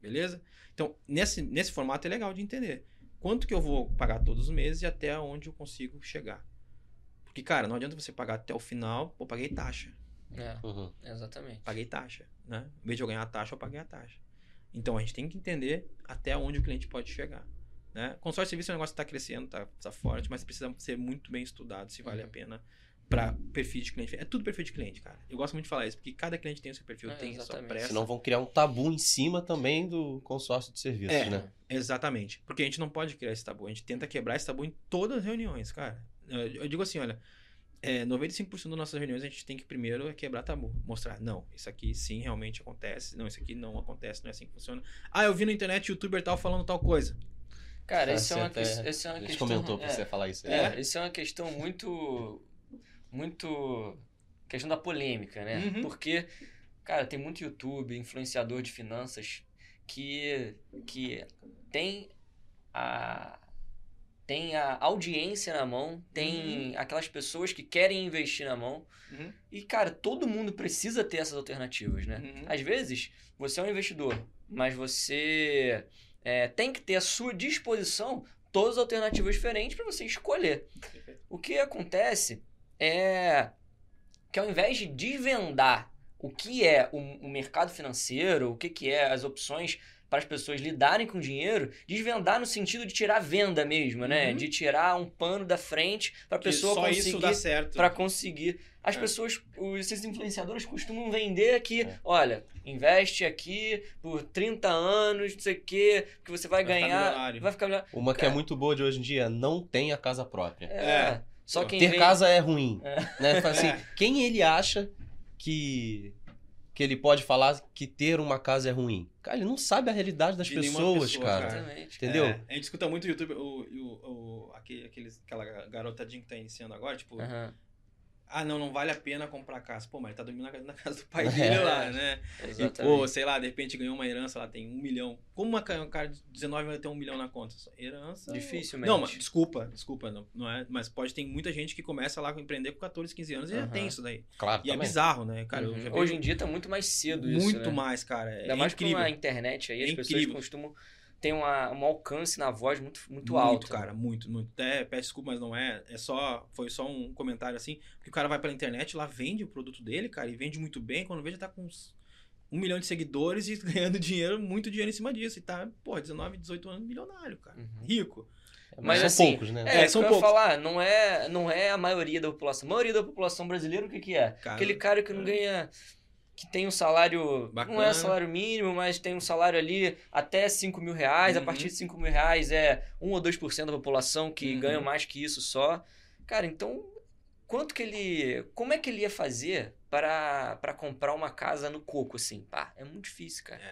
Beleza? Então, nesse, nesse formato é legal de entender. Quanto que eu vou pagar todos os meses e até onde eu consigo chegar. Porque, cara, não adianta você pagar até o final, pô, paguei taxa. É, Uhum. exatamente. Paguei taxa, né? Em vez de eu ganhar a taxa, eu paguei a taxa. Então, a gente tem que entender até onde o cliente pode chegar. Né? Consórcio de serviço é um negócio que está crescendo, está tá forte, mas precisa ser muito bem estudado se vale Uhum. a pena para perfil de cliente. É tudo perfil de cliente, cara. Eu gosto muito de falar isso, porque cada cliente tem o seu perfil, É, tem a sua exatamente. pressa. Senão vão criar um tabu em cima também do consórcio de serviços, É. né? Exatamente. Porque a gente não pode criar esse tabu. A gente tenta quebrar esse tabu em todas as reuniões, cara. Eu eu digo assim, olha, é, 95% das nossas reuniões a gente tem que primeiro é quebrar tabu. Mostrar, não, isso aqui sim realmente acontece. Não, isso aqui não acontece, não é assim que funciona. Ah, eu vi na internet youtuber tal falando tal coisa. Cara, Ah, isso é uma, isso é uma A gente questão. comentou pra é, você falar isso. É, isso é uma questão muito. Muito. questão da polêmica, né? Uhum. Porque, cara, tem muito YouTube, influenciador de finanças, que. que tem a. tem a audiência na mão, tem aquelas pessoas que querem investir na mão. Uhum. E, cara, todo mundo precisa ter essas alternativas, né? Uhum. Às vezes, você é um investidor, mas você é, tem que ter à sua disposição todas as alternativas diferentes para você escolher. O que acontece é que ao invés de desvendar o que é o, mercado financeiro, o que, que é as opções para as pessoas lidarem com dinheiro, desvendar no sentido de tirar venda mesmo, né? Uhum. De tirar um pano da frente para a pessoa só conseguir isso dá certo. para conseguir. As É. pessoas, os, esses influenciadores costumam vender que, É. olha, investe aqui por 30 anos, não sei o quê, que você vai, Vai ficar ganhar, milionário. vai ficar milionário. Uma que Cara. é muito boa de hoje em dia, não tenha casa própria. É. É. Só quem Ter vem- casa é ruim. É. Né? Assim, É. quem ele acha que que ele pode falar que ter uma casa é ruim? Cara, ele não sabe a realidade das De pessoas, pessoa, cara. Exatamente. Entendeu? É, a gente escuta muito o YouTube, o, o, o, aquele, aqueles, aquela garotadinha que tá iniciando agora, tipo, ah, não, não vale a pena comprar casa. Pô, mas ele tá dormindo na, na casa do pai É. dele lá, né? E, Exatamente. pô, sei lá, de repente ganhou uma herança, lá tem um milhão. Como uma, um cara de 19 vai ter um milhão na conta? Herança. Dificilmente. Não, mas, desculpa, desculpa, não, não é. Mas pode ter muita gente que começa lá a empreender com 14, 15 anos e já Aham. tem isso daí. Claro, E é também. bizarro, né? Cara, Uhum. já Hoje em dia tá muito mais cedo isso, muito né? mais, cara. É Ainda mais incrível. com a internet aí, as É pessoas incrível. costumam ter uma, um alcance na voz muito, muito, Muito, alto. cara, muito, muito. Até peço desculpa, mas não é. É só. Foi só um comentário assim. Porque o cara vai pela internet, lá vende o produto dele, cara, e vende muito bem. Quando vê, já tá com uns um milhão de seguidores e ganhando dinheiro, muito dinheiro em cima disso. E tá, pô, 19, 18 anos, milionário, cara. Uhum. Rico. Mas, Mas são assim, poucos, né? É, É, são são que poucos. falar, não é, não é a maioria da população. A maioria da população brasileira, o que que é? Cara, Aquele cara que não ganha. Que tem um salário. Não é Bacana. salário mínimo, mas tem um salário ali até 5 mil reais. A Uhum. partir de 5 mil reais é 1 ou 2% da população que Uhum. ganha mais que isso só. Cara, então. Quanto que ele. Como é que ele ia fazer para para comprar uma casa no coco, assim? Pá, é muito difícil, cara.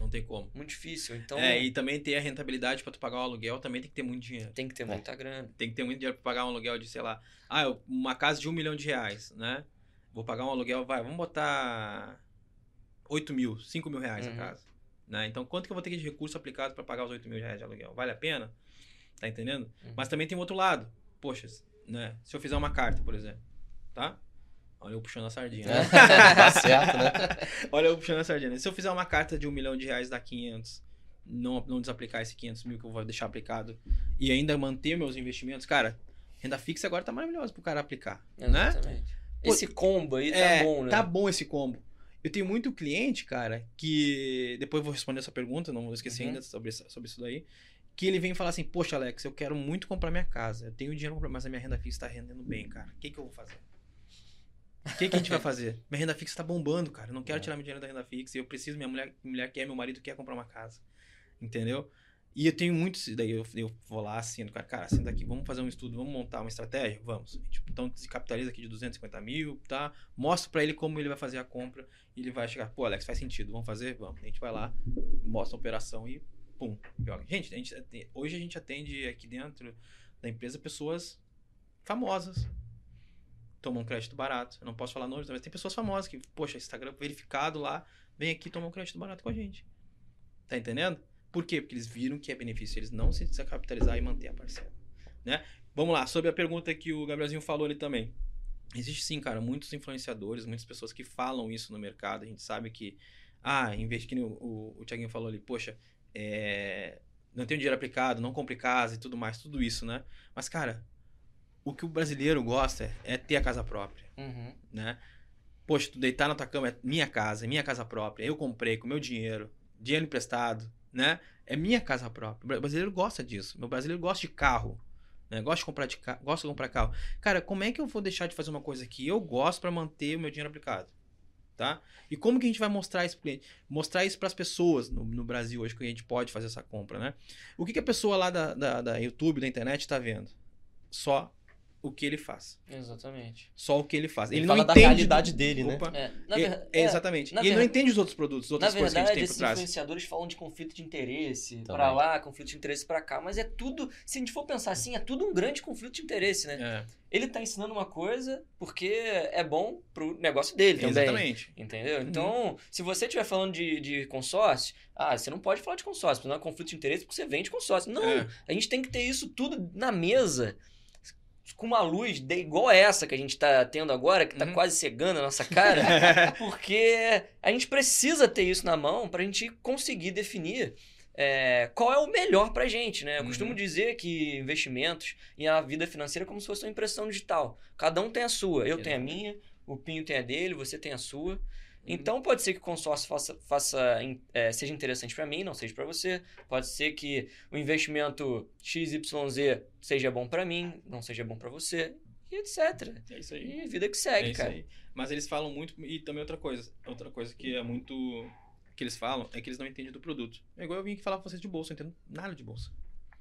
Não tem como. Muito difícil. Então. É, e também ter a rentabilidade pra tu pagar o aluguel, também tem que ter muito dinheiro. Tem que ter É. muita grana. Tem que ter muito dinheiro pra pagar um aluguel de, sei lá, ah, uma casa de um milhão de reais, né? Vou pagar um aluguel, vai, vamos botar 8 mil, 5 mil reais Uhum. a casa. Né? Então, quanto que eu vou ter de recurso aplicado pra pagar os 8 mil reais de aluguel? Vale a pena? Tá entendendo? Uhum. Mas também tem o outro lado. Poxa, né? Se eu fizer uma carta, por exemplo, tá? Olha eu puxando a sardinha. É, tá certo, né? Olha eu puxando a sardinha. Se eu fizer uma carta de um milhão de reais dá 500, não, não desaplicar esse 500 mil que eu vou deixar aplicado e ainda manter meus investimentos, cara, renda fixa agora tá maravilhosa pro cara aplicar, né? Exatamente. Pô, Esse combo aí É, tá bom, né? Tá bom esse combo. Eu tenho muito cliente, cara, que. Depois eu vou responder essa pergunta, não vou esquecer Uhum. ainda sobre, sobre isso daí. Que ele vem falar assim: Poxa, Alex, eu quero muito comprar minha casa. Eu tenho dinheiro mas a minha renda fixa tá rendendo bem, cara. O que, que eu vou fazer? O que, que a gente vai fazer? Minha renda fixa tá bombando, cara. Eu não quero É. tirar meu dinheiro da renda fixa. Eu preciso, minha mulher, minha mulher quer, meu marido quer comprar uma casa. Entendeu? E eu tenho muitos. Daí eu, eu vou lá, assino, cara, cara, senta aqui, vamos fazer um estudo, vamos montar uma estratégia? Vamos. Então descapitaliza aqui de 250 mil, tá? Mostra pra ele como ele vai fazer a compra e ele vai chegar, pô, Alex, faz sentido, vamos fazer? Vamos. A gente vai lá, mostra a operação e pum, joga. Gente, a gente hoje a gente atende aqui dentro da empresa pessoas famosas. Tomam crédito barato. Eu não posso falar nomes, mas tem pessoas famosas que, poxa, Instagram verificado lá, vem aqui tomar um crédito barato com a gente. Tá entendendo? Por quê? Porque eles viram que é benefício eles não se descapitalizar e manter a parcela, né? Vamos lá, sobre a pergunta que o Gabrielzinho falou ali também. Existe sim, cara, muitos influenciadores, muitas pessoas que falam isso no mercado. A gente sabe que, ah, em vez que o, o, o Thiaguinho falou ali, poxa, é, não tenho dinheiro aplicado, não compre casa e tudo mais, tudo isso, né? Mas, cara, o que o brasileiro gosta é, é ter a casa própria Uhum. né? Poxa, tu deitar na tua cama é minha casa, é minha casa própria. Eu comprei com meu dinheiro, dinheiro emprestado, né? É minha casa própria. O brasileiro gosta disso. Meu brasileiro gosta de carro, né? Gosta de comprar de ca... de comprar carro. Cara, como é que eu vou deixar de fazer uma coisa que eu gosto para manter o meu dinheiro aplicado? Tá? E como que a gente vai mostrar isso cliente? Mostrar isso para as pessoas no, no Brasil hoje que a gente pode fazer essa compra, né? O que, que a pessoa lá da, da, da YouTube, da internet está vendo? Só o que ele faz. Exatamente. Só o que ele faz. Ele Ele, fala não da entende realidade dele, né? Opa. É, na É- ver- é, é, exatamente. na e ele não entende os outros produtos, as Na outras coisas que a verdade, gente tem esses por trás. influenciadores falam de conflito de interesse, Também. pra lá, conflito de interesse pra cá, mas é tudo, se a gente for pensar assim, é tudo um grande conflito de interesse, né? É, Ele tá ensinando uma coisa porque é bom pro negócio dele também. exatamente. Entendeu? Uhum. Então, se você estiver falando de, de consórcio, ah, você não pode falar de consórcio, porque não é conflito de interesse porque você vende consórcio. Não, É. a gente tem que ter isso tudo na mesa, com uma luz de, igual essa que a gente tá tendo agora, que tá Uhum. quase cegando a nossa cara, porque a gente precisa ter isso na mão pra gente conseguir definir é, qual é o melhor pra gente, né? Eu Uhum. costumo dizer que investimentos e a vida financeira é como se fosse uma impressão digital. Cada um tem a sua. Eu tenho a minha, o Pinho tem a dele, você tem a sua. Então pode ser que o consórcio faça, faça é, seja interessante para mim, não seja para você. Pode ser que o investimento XYZ seja bom para mim, não seja bom para você, e etc. É isso aí. E vida que É segue, isso cara. aí. Mas eles falam muito, e também outra coisa, outra coisa que é muito, que eles falam, é que eles não entendem do produto. É igual eu vim aqui falar pra vocês de bolsa, eu não entendo nada de bolsa.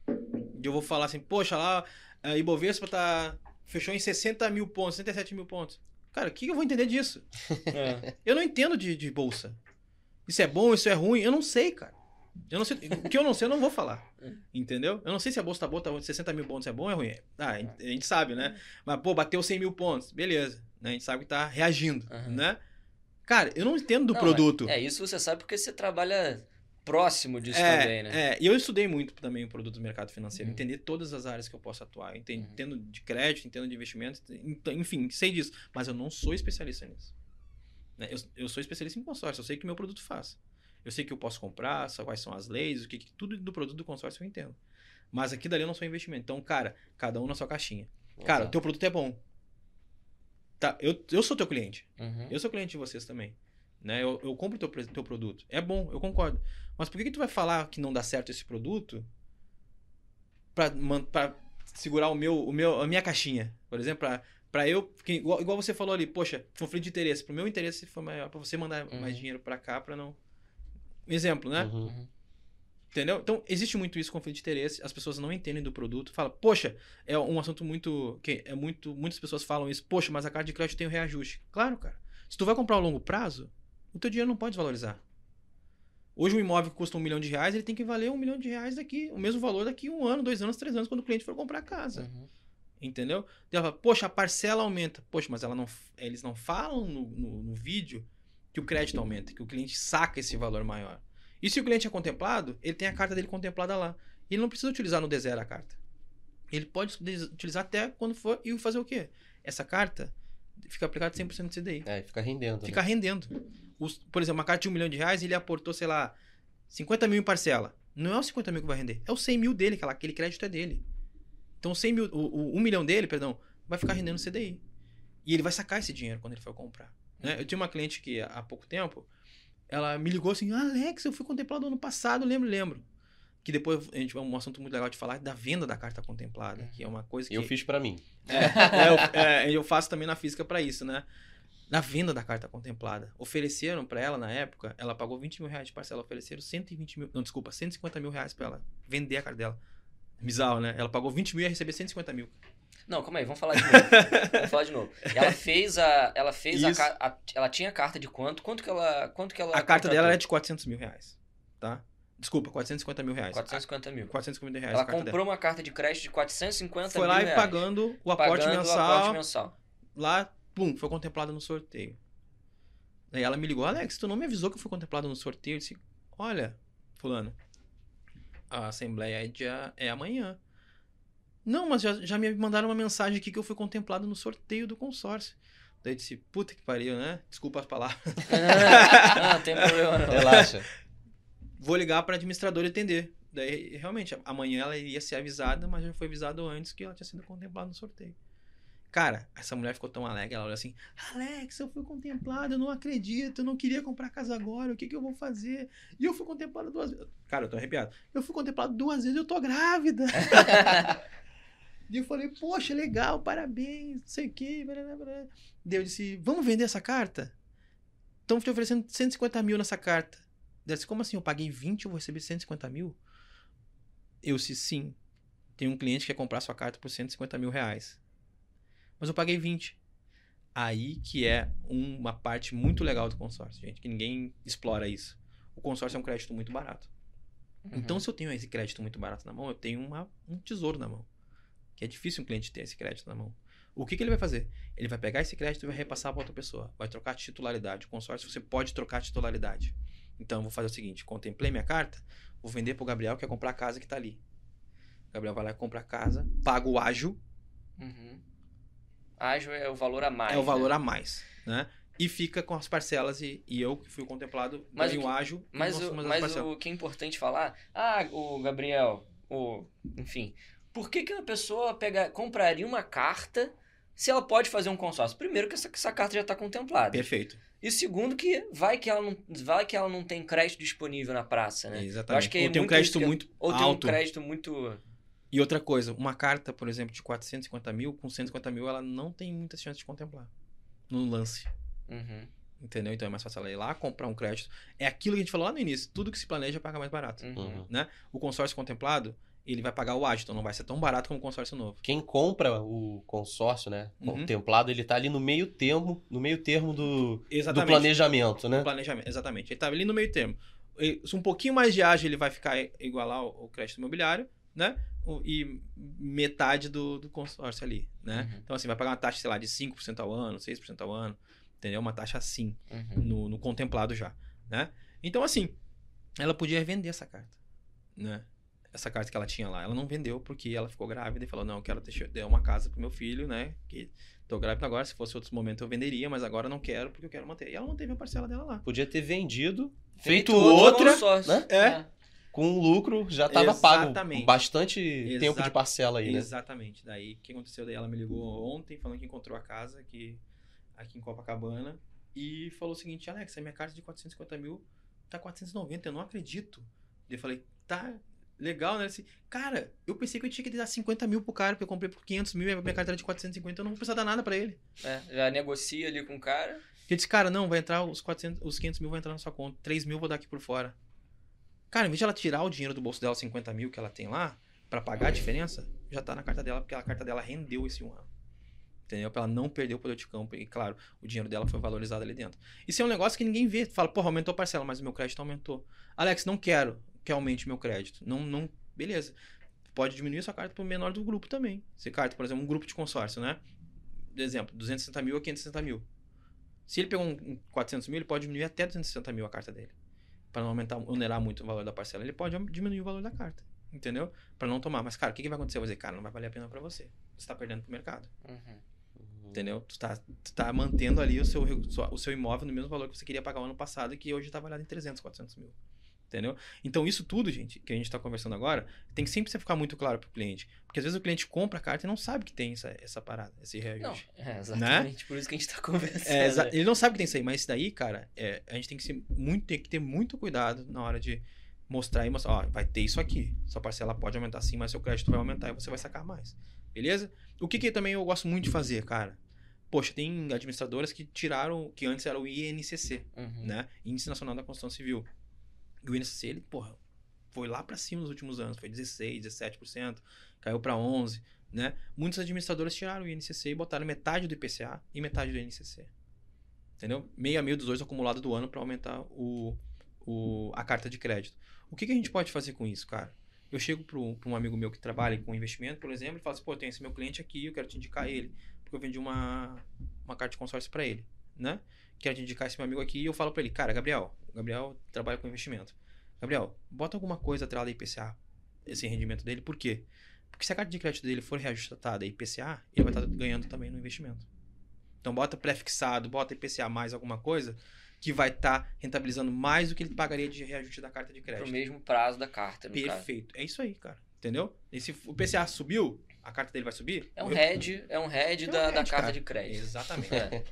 E eu vou falar assim, poxa, lá, a Ibovespa tá, fechou em 60 mil pontos, 67 mil pontos. Cara, o que eu vou entender disso? É. Eu não entendo de, de bolsa. Isso é bom, isso é ruim, eu não sei, cara. Eu não sei, o que eu não sei, eu não vou falar. Entendeu? Eu não sei se a bolsa tá boa, tá, 60 mil pontos é bom ou é ruim. Ah, a gente- sabe, né? Mas, pô, bateu 100 mil pontos, beleza. né? A gente sabe que tá reagindo, Aham. né? Cara, eu não entendo do Não, produto. É, isso você sabe porque você trabalha próximo disso É, também, né? é, e eu estudei muito também o produto do mercado financeiro, Uhum. entender todas as áreas que eu posso atuar. Eu Uhum. Entendo de crédito, entendo de investimento, ent- enfim, sei disso. Mas eu não sou especialista nisso. Né? Eu, eu sou especialista em consórcio, eu sei o que meu produto faz. Eu sei que eu posso comprar, quais são as leis, o que, tudo do produto do consórcio eu entendo. Mas aqui dali eu não sou investimento. Então, cara, cada um na sua caixinha. Cara, o Exato. teu produto é bom. Tá, eu, eu sou teu cliente. Uhum. Eu sou cliente de vocês também. Né? Eu, eu compro teu, teu produto. É bom, eu concordo. Mas por que, que tu vai falar que não dá certo esse produto pra, segurar o meu, o meu, a minha caixinha? Por exemplo, pra, pra eu. porque igual, igual você falou ali, poxa, conflito de interesse. Pro meu interesse foi maior pra você mandar Uhum. mais dinheiro pra cá pra não. Exemplo, né? Uhum. Uhum. Entendeu? Então, existe muito isso, conflito de interesse. As pessoas não entendem do produto. Fala, poxa, é um assunto muito. que é muito. Muitas pessoas falam isso, poxa, mas a carta de crédito tem o reajuste. Claro, cara. Se tu vai comprar a longo prazo, o teu dinheiro não pode desvalorizar. Hoje um imóvel que custa um milhão de reais, ele tem que valer um milhão de reais daqui, o mesmo valor daqui um ano, dois anos, três anos, quando o cliente for comprar a casa. Uhum. Entendeu? Ela fala, poxa, a parcela aumenta. Poxa, mas ela não, eles não falam no, no, no vídeo que o crédito aumenta, que o cliente saca esse valor maior. E se o cliente é contemplado, ele tem a carta dele contemplada lá. Ele não precisa utilizar no D0 a carta. Ele pode utilizar até quando for e fazer o quê? Essa carta fica aplicado 100% de CDI. É, fica rendendo. Fica né? rendendo. Os- por exemplo, uma carta de um milhão de reais, ele aportou, sei lá, 50 mil em parcela. Não é os 50 mil que vai render, é os 100 mil dele, aquela- aquele crédito é dele. Então, 100 mil, o, o 1 milhão dele, perdão, vai ficar rendendo CDI. E ele vai sacar esse dinheiro quando ele for comprar. né? Eu tinha uma cliente que, há pouco tempo, ela me ligou assim, Alex, eu fui contemplado ano passado, lembro, lembro. Que depois, a gente, um assunto muito legal de falar, é da venda da carta contemplada, que é uma coisa que... Eu fiz pra mim. É, eu, é, eu faço também na física pra isso, né? Na venda da carta contemplada. Ofereceram pra ela, na época, ela pagou 20 mil reais de parcela. Ofereceram 120 mil. Não, desculpa, 150 mil reais pra ela vender a carta dela. Bizarro, né? Ela pagou 20 mil e ia receber 150 mil. Não, calma aí, vamos falar de novo. vamos falar de novo. Ela fez a. Ela fez a, a- Ela tinha carta de quanto? Quanto que ela. Quanto que ela. A carta dela era de 400 mil reais, tá? Desculpa, 450 mil reais. 450 mil. 450 mil reais Ela a comprou uma carta de crédito de 450 dela. Foi mil lá e reais. pagando o aporte Pagando mensal. o aporte mensal. Lá, pum, foi contemplada no sorteio. Aí ela me ligou, Alex, tu não me avisou que eu fui contemplado no sorteio? Eu disse, olha, fulano, a assembleia é, dia, é amanhã. Não, mas já, já me mandaram uma mensagem aqui que eu fui contemplado no sorteio do consórcio. Daí eu disse, puta que pariu, né? Desculpa as palavras. não, não tem problema não. Relaxa. Vou ligar para administrador entender. Daí, realmente, amanhã ela iria ser avisada, mas já foi avisado antes que ela tinha sido contemplada no sorteio. Cara, essa mulher ficou tão alegre, ela olhou assim, Alex, eu fui contemplada, eu não acredito, eu não queria comprar casa agora, o que, que eu vou fazer? E eu fui contemplada duas vezes. Cara, eu tô arrepiado. Eu fui contemplado duas vezes, eu tô grávida. E eu falei, poxa, legal, parabéns, não sei o quê. Daí eu disse, vamos vender essa carta? Estão te oferecendo 150 mil nessa carta. Daí disse, como assim? Eu paguei 20 eu vou receber 150 mil? Eu disse, sim. Tem um cliente que quer comprar sua carta por 150 mil reais. Mas eu paguei 20. Aí que é uma parte muito legal do consórcio, gente, que ninguém explora isso. O consórcio é um crédito muito barato. Então, se eu tenho esse crédito muito barato na mão, eu tenho uma, um tesouro na mão. Que é difícil um cliente ter esse crédito na mão. O que, que ele vai fazer? Ele vai pegar esse crédito e vai repassar para outra pessoa. Vai trocar titularidade. O consórcio você pode trocar titularidade. Então, eu vou fazer o seguinte: contemplei minha carta, vou vender pro Gabriel que quer comprar a casa que tá ali. O Gabriel vai lá e compra a casa, paga o ágio, Uhum. Ágil é o valor a mais. é o valor né? a mais, né? E fica com as parcelas e, e eu que fui contemplado, Mas o que- ágio e Mas, o, mas o que é importante falar. Ah, o Gabriel, o. Enfim. Por que, que uma pessoa pega, compraria uma carta se ela pode fazer um consórcio? Primeiro, que essa, essa carta já está contemplada. Perfeito. E segundo, que vai que ela não, vai que ela não tem crédito disponível na praça, né? Exatamente. Eu acho que é Ou tem um crédito que- muito Ou tem um alto. crédito muito. E outra coisa, uma carta, por exemplo, de 450 mil, com 150 mil, ela não tem muita chance de contemplar no lance. Uhum, Entendeu? Então é mais fácil ela ir lá, comprar um crédito. É aquilo que a gente falou lá no início. Tudo que se planeja paga mais barato. uhum. Uhum. O consórcio contemplado, ele vai pagar o ágio, então não vai ser tão barato como o consórcio novo. Quem compra o consórcio, né? Uhum. Contemplado, ele tá ali no meio termo, no meio termo do, do planejamento, né? Planejamento, exatamente. Ele tá ali no meio termo. Se um pouquinho mais de ágio, ele vai ficar igual ao, ao crédito imobiliário, né? E metade do, do consórcio ali, né? Uhum. Então, assim, vai pagar uma taxa, sei lá, de 5% ao ano, 6% ao ano, entendeu? Uma taxa assim. Uhum. no, no contemplado já, né? Então, assim, ela podia vender essa carta, né? Essa carta que ela tinha lá. Ela não vendeu porque ela ficou grávida e falou, não, eu quero deixar dar uma casa pro meu filho, né? Que tô grávida agora, se fosse outro momento eu venderia, mas agora não quero porque eu quero manter. E ela manteve a parcela dela lá. Podia ter vendido, Feito feito outro outra, né? É. com lucro, já tava pago Exatamente. bastante tempo de parcela aí, né? Exatamente. Daí, o que aconteceu? Daí ela me ligou ontem falando que encontrou a casa aqui, aqui em Copacabana e falou o seguinte, Alex, a minha carta de 450 mil tá 490, eu não acredito. Eu falei, tá legal, né? Cara, eu pensei que eu tinha que dar 50 mil pro cara, porque eu comprei por 500 mil e a minha carta era de 450, eu não vou precisar dar nada pra ele. É, já negocia ali com o cara. Eu disse, cara, não, vai entrar os 400, os 500 mil vai entrar na sua conta, 3 mil eu vou dar aqui por fora. Cara, em vez de ela tirar o dinheiro do bolso dela, 50 mil que ela tem lá, pra pagar a diferença, já tá na carta dela, porque a carta dela rendeu esse um ano. Entendeu? Pra ela não perder o poder de campo. E, claro, o dinheiro dela foi valorizado ali dentro. Isso é um negócio que ninguém vê. Fala, porra, aumentou a parcela, mas o meu crédito aumentou. Alex, não quero que aumente meu crédito. Não, não. Beleza. Pode diminuir sua carta pro menor do grupo também. Se carta, por exemplo, um grupo de consórcio, né? De exemplo, 260 mil a 560 mil. Se ele pegou um 400 mil, ele pode diminuir até 260 mil a carta dele. Pra não aumentar, onerar muito o valor da parcela. Ele pode diminuir o valor da carta. Entendeu? Pra não tomar. Mas, cara, o que, que vai acontecer? Eu vou dizer, cara, não vai valer a pena pra você. Você tá perdendo pro mercado. Uhum. Entendeu? Tu tá, tu tá mantendo ali o seu, o seu imóvel no mesmo valor que você queria pagar o ano passado e que hoje tá avaliado em 300, 400 mil. Entendeu? Então, isso tudo, gente, que a gente está conversando agora, tem que sempre ficar muito claro para o cliente. Porque às vezes o cliente compra a carta e não sabe que tem essa, essa parada, esse reajuste. Não, é exatamente né? por isso que a gente está conversando. É, exa- ele não sabe que tem isso aí, mas isso daí, cara, é, a gente tem que, ser muito, tem que ter muito cuidado na hora de mostrar e mostrar, ó, vai ter isso aqui. Sua parcela pode aumentar sim, mas seu crédito vai aumentar e você vai sacar mais. Beleza? O que, que também eu gosto muito de fazer, cara? Poxa, tem administradoras que tiraram, que antes era o INCC, uhum. né? Índice Nacional da Construção Civil. E o INCC, ele, porra, foi lá para cima nos últimos anos, foi 16, 17%, caiu para 11, né? Muitos administradores tiraram o INCC e botaram metade do IPCA e metade do INCC. Entendeu? Meio a meio dos dois acumulado do ano para aumentar o, o, a carta de crédito. O que, que, a gente pode fazer com isso, cara? Eu chego para um amigo meu que trabalha com investimento, por exemplo, e falo assim, pô, tem esse meu cliente aqui, eu quero te indicar ele, porque eu vendi uma, uma carta de consórcio para ele, né? Quero te indicar esse meu amigo aqui e eu falo para ele, cara, Gabriel, Gabriel trabalha com investimento. Gabriel, bota alguma coisa atrelada a IPCA, esse rendimento dele, por quê? Porque se a carta de crédito dele for reajustada a IPCA, ele vai estar ganhando também no investimento. Então bota pré-fixado, bota IPCA mais alguma coisa, que vai estar tá rentabilizando mais do que ele pagaria de reajuste da carta de crédito. Pro mesmo prazo da carta, Perfeito. Caso. É isso aí, cara. Entendeu? E se o IPCA subiu, a carta dele vai subir? É um hedge, é um hedge é um da, da carta cara. de crédito. Exatamente. É.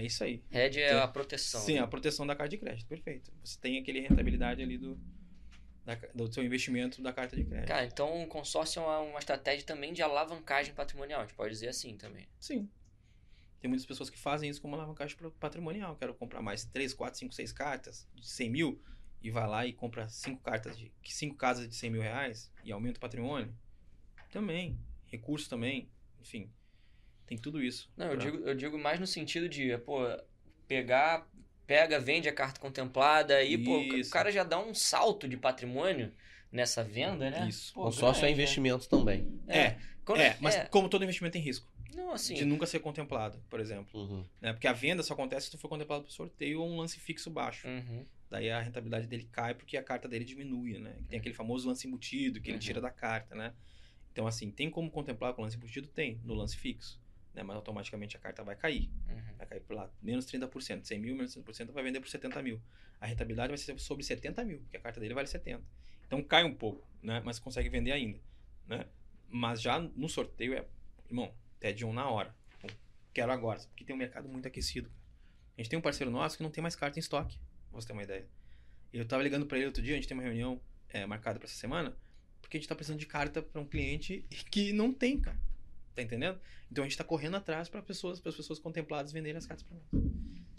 É isso aí. Red é a proteção. Sim, né? a proteção da carta de crédito, perfeito. Você tem aquele rentabilidade ali do, da, do seu investimento da carta de crédito. Cara, então o consórcio é uma, estratégia também de alavancagem patrimonial, a gente pode dizer assim também. Sim. Tem muitas pessoas que fazem isso como alavancagem patrimonial. Quero comprar mais 3, 4, 5, 6 cartas de 100 mil e vai lá e compra 5 cartas de 5 casas de 100 mil reais e aumenta o patrimônio. Também. Recurso também. Enfim. Tem tudo isso. Não, pra... eu, digo, eu digo mais no sentido de, pô, pegar, pega, vende a carta contemplada aí, pô, o cara já dá um salto de patrimônio nessa venda, né? Isso. Pô, Consórcio é investimento também. É, é, é mas é. como todo investimento tem risco. Não, assim... De nunca ser contemplado, por exemplo. Uhum. Né? Porque a venda só acontece se tu for contemplado por sorteio ou um lance fixo baixo. Uhum. Daí a rentabilidade dele cai porque a carta dele diminui, né? Tem aquele famoso lance embutido que ele uhum. tira da carta, né? Então, assim, tem como contemplar com lance embutido? Tem, no lance fixo né? Mas automaticamente a carta vai cair. Uhum. Vai cair por lá, menos 30%. 100 mil, menos 30% vai vender por 70 mil. A rentabilidade vai ser sobre 70 mil, porque a carta dele vale 70. Então cai um pouco, né? Mas consegue vender ainda, né? Mas já no sorteio é, irmão, TED 1 na hora. Quero agora, porque tem um mercado muito aquecido. A gente tem um parceiro nosso que não tem mais carta em estoque, pra você ter uma ideia. Eu tava ligando para ele outro dia, a gente tem uma reunião é, marcada para essa semana, porque a gente tá precisando de carta para um cliente que não tem, cara. Tá entendendo? Então a gente tá correndo atrás para pessoas, para as pessoas contempladas venderem as cartas para nós.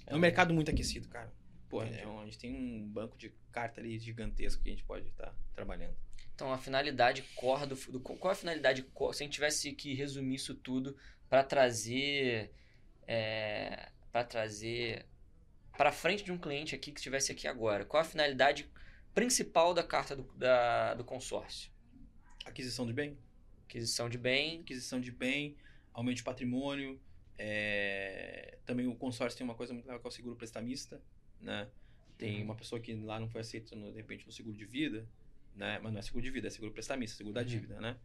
É um mercado muito aquecido, cara. Pô, é, a gente tem um banco de carta ali gigantesco que a gente pode estar tá trabalhando. Então a finalidade core do, do, qual a finalidade core, se a gente tivesse que resumir isso tudo para trazer é, para trazer para frente de um cliente aqui que estivesse aqui agora, qual a finalidade principal da carta do, da, do consórcio? Aquisição de bem. Aquisição de bem. Aquisição de bem, aumento de patrimônio. É... Também o consórcio tem uma coisa muito legal que é o seguro prestamista, né? Tem uhum. uma pessoa que lá não foi aceita, no, de repente, no seguro de vida, né? Mas não é seguro de vida, é seguro prestamista, seguro da uhum. dívida, né?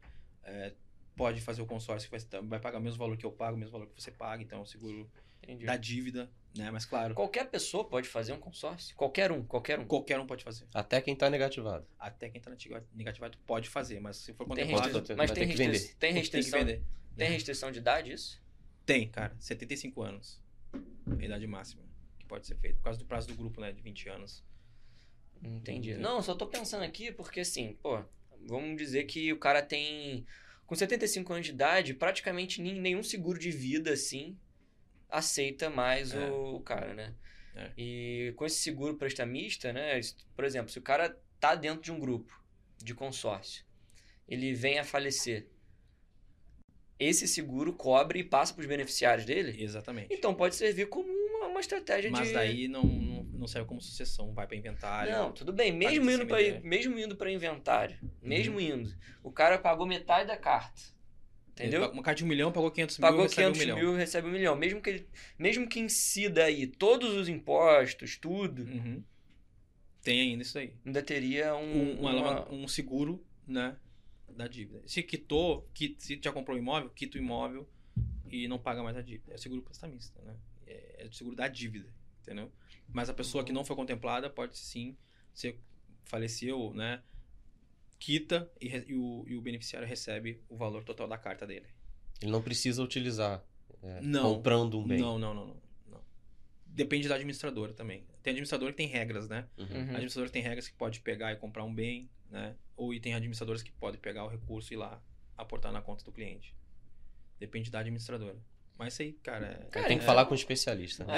É, pode fazer o consórcio que vai, vai pagar o mesmo valor que eu pago, o mesmo valor que você paga, então é um seguro Entendi. da dívida, né? Mas claro. Qualquer pessoa pode fazer um consórcio. Qualquer um, qualquer um. Qualquer um pode fazer. Até quem está negativado. Até quem está negativado pode fazer, mas se for contemplado, tem mas tem, restri vender. tem restrição. Tem, tem restrição de idade isso? Tem, cara. 75 anos. A idade máxima que pode ser feito. Por causa do prazo do grupo, né? De 20 anos. Entendi. Não, só tô pensando aqui porque assim, pô, vamos dizer que o cara tem. Com 75 anos de idade, praticamente nenhum seguro de vida, assim, aceita mais é. o, cara, né? É. E com esse seguro prestamista, né? Por exemplo, se o cara tá dentro de um grupo de consórcio, ele vem a falecer, esse seguro cobre e passa para os beneficiários dele? Exatamente. Então pode servir como uma, uma estratégia Mas de. Mas daí não, não, não serve como sucessão, vai para inventário. Não, tudo bem. Mesmo indo, pra, mesmo indo para inventário, uhum. mesmo indo, o cara pagou metade da carta. Entendeu? Uma carta de um milhão, pagou 500 mil, pagou recebe 500 um milhão. mil, recebe um milhão. Mesmo que, ele, mesmo que incida aí todos os impostos, tudo, uhum. tem ainda isso aí. Ainda teria um, um, uma... um seguro, né? Da dívida. Se quitou, se já comprou um imóvel, quita o imóvel, e não paga mais a dívida. É seguro prestamista, né? É, é o seguro da dívida, entendeu? Mas a pessoa que não foi contemplada pode sim ser faleceu, né? Quita e, e o, e o beneficiário recebe o valor total da carta dele. Ele não precisa utilizar é, Não. comprando um bem. Não, não, não, não, não. Depende da administradora também. Tem administrador que tem regras, né? Uhum. Uhum. Administrador tem regras que pode pegar e comprar um bem, né? Ou e tem administradores que podem pegar o recurso e ir lá aportar na conta do cliente. Depende da administradora. Mas isso aí, cara. é- Cara, Tem que é- falar com o especialista. né?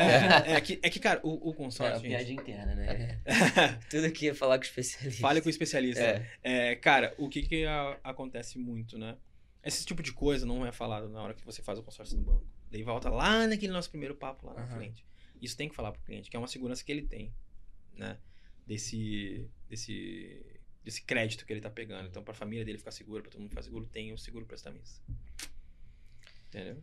É, é, que, é que, cara, o, o É, consórcio. uma gente, piada interna, né? Tudo aqui é falar com o especialista. Fale com o especialista. É. É, cara, o que, que a- acontece muito, né? Esse tipo de coisa não é falado na hora que você faz o consórcio no banco. Daí volta lá naquele nosso primeiro papo lá na Aham. frente. Isso tem que falar pro cliente, que é uma segurança que ele tem, né? Desse, desse, desse crédito que ele tá pegando. Então, pra família dele ficar segura, pra todo mundo ficar seguro, tem o seguro prestamista. Entendeu?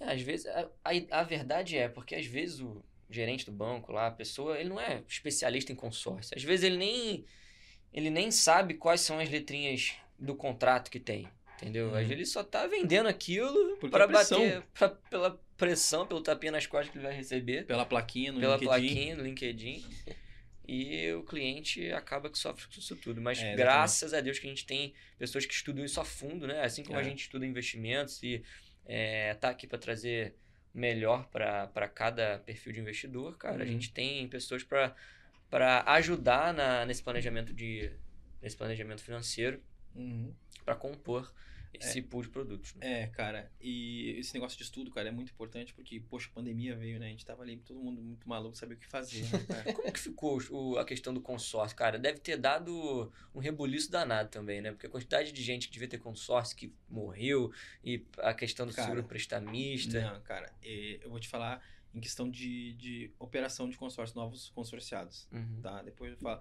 É, às vezes, a, a, a verdade é, porque às vezes o gerente do banco lá, a pessoa, ele não é especialista em consórcio. Às vezes ele nem, ele nem sabe quais são as letrinhas do contrato que tem. Entendeu? Às Uhum. vezes ele só tá vendendo aquilo para é bater pra- pela pressão, pelo tapinha nas costas que ele vai receber, Pela plaquinha no pela LinkedIn. plaquinha no LinkedIn. E o cliente acaba que sofre com isso tudo. Mas É, graças a Deus que a gente tem pessoas que estudam isso a fundo, né? Assim como a É. gente estuda investimentos e é, tá aqui para trazer melhor para cada perfil de investidor, cara. A Uhum. gente tem pessoas para ajudar na, nesse planejamento de nesse planejamento financeiro Uhum. para compor esse pool de produtos. né? É, cara, e esse negócio de estudo, cara, é muito importante porque, poxa, a pandemia veio, né? A gente tava ali, todo mundo muito maluco, sabia o que fazer, né? Como que ficou o- a questão do consórcio, cara? Deve ter dado um rebuliço danado também, né? Porque a quantidade de gente que devia ter consórcio que morreu e a questão do Cara, seguro prestamista. Não, cara, é, eu vou te falar em questão de, de operação de consórcio, novos consorciados, Uhum. tá? Depois eu falo.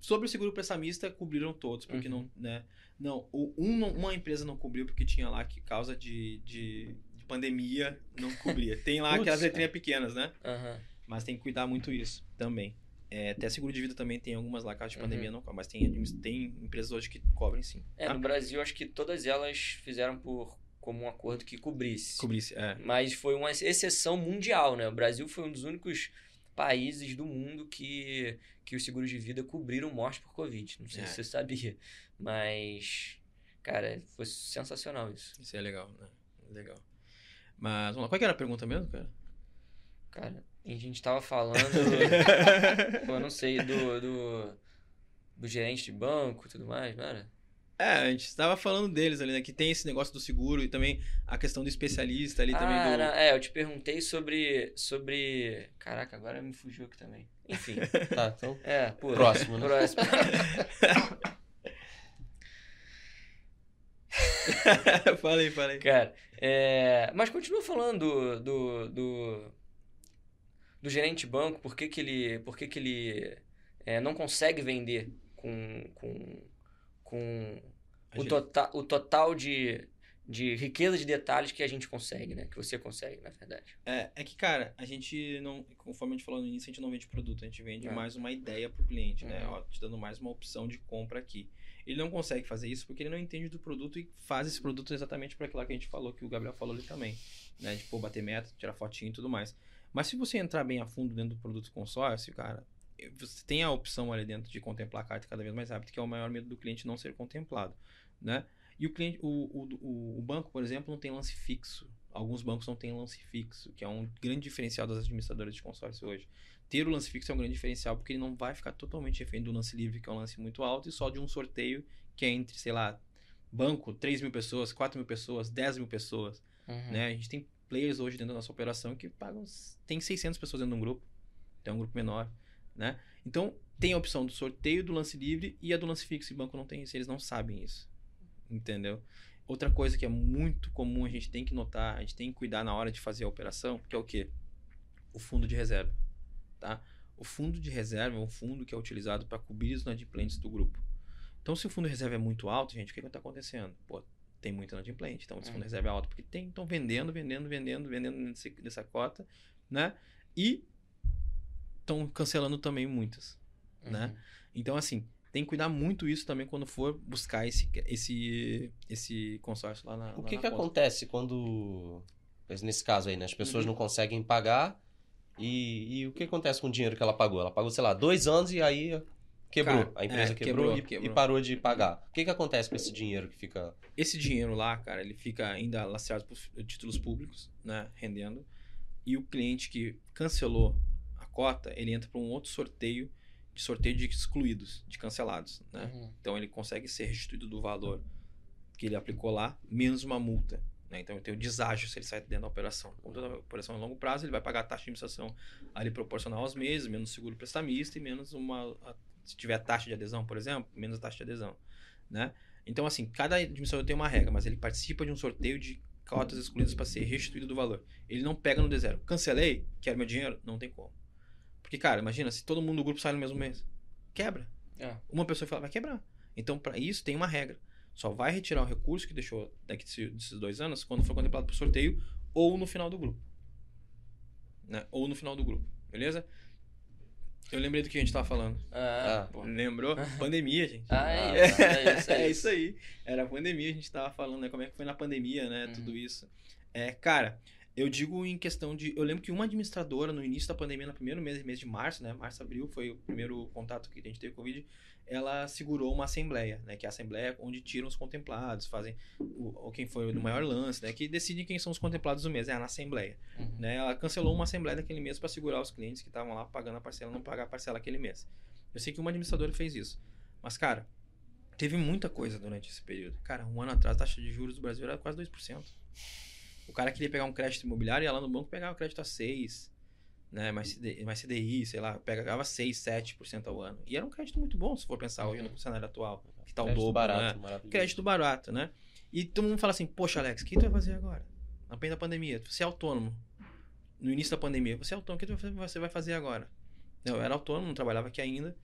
Sobre o seguro prestamista, cobriram todos, porque Uhum. não, né? Não, um uma empresa não cobriu porque tinha lá que causa de, de, de pandemia não cobria. Tem lá Putz, aquelas letrinhas pequenas, né? Aham. Mas tem que cuidar muito isso também. É, até seguro de vida também tem algumas lá, caso de Uhum. pandemia não cobre, mas tem, tem empresas hoje que cobrem sim. É, tá? no Brasil, acho que todas elas fizeram por comum acordo que cobrisse. Cobrisse, é. Mas foi uma exceção mundial, né? O Brasil foi um dos únicos países do mundo que, que os seguros de vida cobriram morte por Covid. Não sei É. se você sabia. Mas, cara, foi sensacional isso. Isso é legal, né? Legal. Mas, vamos lá. Qual que era a pergunta mesmo, cara? Cara, a gente tava falando, eu não sei, do, do, do gerente de banco e tudo mais, não era? É, a gente estava falando deles ali, né? Que tem esse negócio do seguro e também a questão do especialista ali também Ah, do. era- é, eu te perguntei sobre, sobre... Caraca, agora me fugiu aqui também. Enfim, Tá, então. é, pô. Próximo, né? Próximo. falei, falei. Cara, é, mas continua falando do, do, do, do gerente de banco, por que, que ele, por que que ele é, não consegue vender com, com, com A o, gente- tota, o total de, de riqueza de detalhes que a gente consegue, né? Que você consegue, na verdade. É, é que, cara, a gente não. Conforme a gente falou no início, a gente não vende produto, a gente vende É. mais uma ideia pro cliente, né? Uhum. Ó, te dando mais uma opção de compra aqui. Ele não consegue fazer isso porque ele não entende do produto e faz esse produto exatamente para aquilo que a gente falou, que o Gabriel falou ali também. Né? De pô, bater meta, tirar fotinho e tudo mais. Mas se você entrar bem a fundo dentro do produto consórcio, cara, você tem a opção ali dentro de contemplar a carta cada vez mais rápido, que é o maior medo do cliente não ser contemplado, né? E o cliente, o, o, o, banco, por exemplo, não tem lance fixo. Alguns bancos não têm lance fixo, que é um grande diferencial das administradoras de consórcio hoje. Ter o lance fixo é um grande diferencial porque ele não vai ficar totalmente refém do lance livre, que é um lance muito alto, e só de um sorteio que é entre, sei lá, banco, 3 mil pessoas, 4 mil pessoas, 10 mil pessoas. Uhum. Né? A gente tem players hoje dentro da nossa operação que pagam. Tem 600 pessoas dentro de um grupo. Tem um grupo menor. Né? Então, tem a opção do sorteio, do lance livre e a do lance fixo. E o banco não tem isso, eles não sabem isso. Entendeu? Outra coisa que é muito comum, a gente tem que notar, a gente tem que cuidar na hora de fazer a operação, que é o quê? O fundo de reserva. Tá? O fundo de reserva é um fundo que é utilizado para cobrir os inadimplentes do grupo. Então, se o fundo de reserva é muito alto, gente, o que está acontecendo? Pô, tem muito inadimplente. Então, esse fundo de Uhum. reserva é alto porque tem, estão vendendo, vendendo, vendendo, vendendo nessa cota, né? E estão cancelando também muitas, né? Uhum. Então, assim, tem que cuidar muito isso também quando for buscar esse, esse, esse consórcio lá na O que na que conta. acontece quando Nesse caso aí, né? As pessoas Uhum. não conseguem pagar. E, e o que acontece com o dinheiro que ela pagou? Ela pagou, sei lá, dois anos e aí quebrou. Cara, a empresa é, quebrou, quebrou, e, quebrou. e parou de pagar. O que, que acontece com esse dinheiro que fica. Esse dinheiro lá, cara, ele fica ainda lastreado por títulos públicos, né? Rendendo. E o cliente que cancelou cota, ele entra para um outro sorteio, de sorteio de excluídos, de cancelados, né? Uhum. Então ele consegue ser restituído do valor que ele aplicou lá, menos uma multa. Né? Então ele tem o deságio se ele sai dentro da operação. Como toda operação a longo prazo, ele vai pagar a taxa de administração ali proporcional aos meses, menos seguro prestamista e menos uma. a- se tiver taxa de adesão, por exemplo, menos a taxa de adesão. Né? Então, assim, cada administrador tem uma regra, mas ele participa de um sorteio de cotas excluídas para ser restituído do valor. Ele não pega no D0. Cancelei, quero meu dinheiro? Não tem como. Porque, cara, imagina, se todo mundo do grupo sai no mesmo mês, quebra. É. Uma pessoa fala, vai quebrar. Então, para isso, tem uma regra. Só vai retirar o recurso que deixou daqui desse- desses dois anos quando for contemplado por sorteio ou no final do grupo. Né? Ou no final do grupo, beleza? Eu lembrei do que a gente tava falando. Ah, Ah, pô. Lembrou? Pandemia, gente. Ah, Ah, é isso, é isso. É isso aí. Era a pandemia, a gente tava falando, né? Como é que foi na pandemia, né? Uhum. Tudo isso. É, cara, eu digo em questão de. Eu lembro que uma administradora, no início da pandemia, no primeiro mês, mês de março, né? Março, abril, foi o primeiro contato que a gente teve com o Covid. Ela segurou uma assembleia, né? Que é a assembleia onde tiram os contemplados, fazem o, quem foi no maior lance, né? Que decide quem são os contemplados do mês. É na assembleia Uhum. né? Ela cancelou uma assembleia daquele mês para segurar os clientes que estavam lá pagando a parcela, não pagar a parcela aquele mês. Eu sei que uma administradora fez isso. Mas, cara, teve muita coisa durante esse período. Cara, um ano atrás a taxa de juros do Brasil era quase 2%. O cara queria pegar um crédito imobiliário e ia lá no banco pegava crédito a 6%, né? Mais, CDI, mais CDI, sei lá, pegava 6, 7% ao ano. E era um crédito muito bom, se for pensar hoje no cenário atual, que tá o crédito dobro, barato, né? crédito barato, né? E todo mundo fala assim, poxa, Alex, o que tu vai fazer agora? Na pena da pandemia, você é autônomo. No início da pandemia, você é autônomo, o que tu vai fazer- você vai fazer agora? Eu era autônomo, não trabalhava aqui ainda.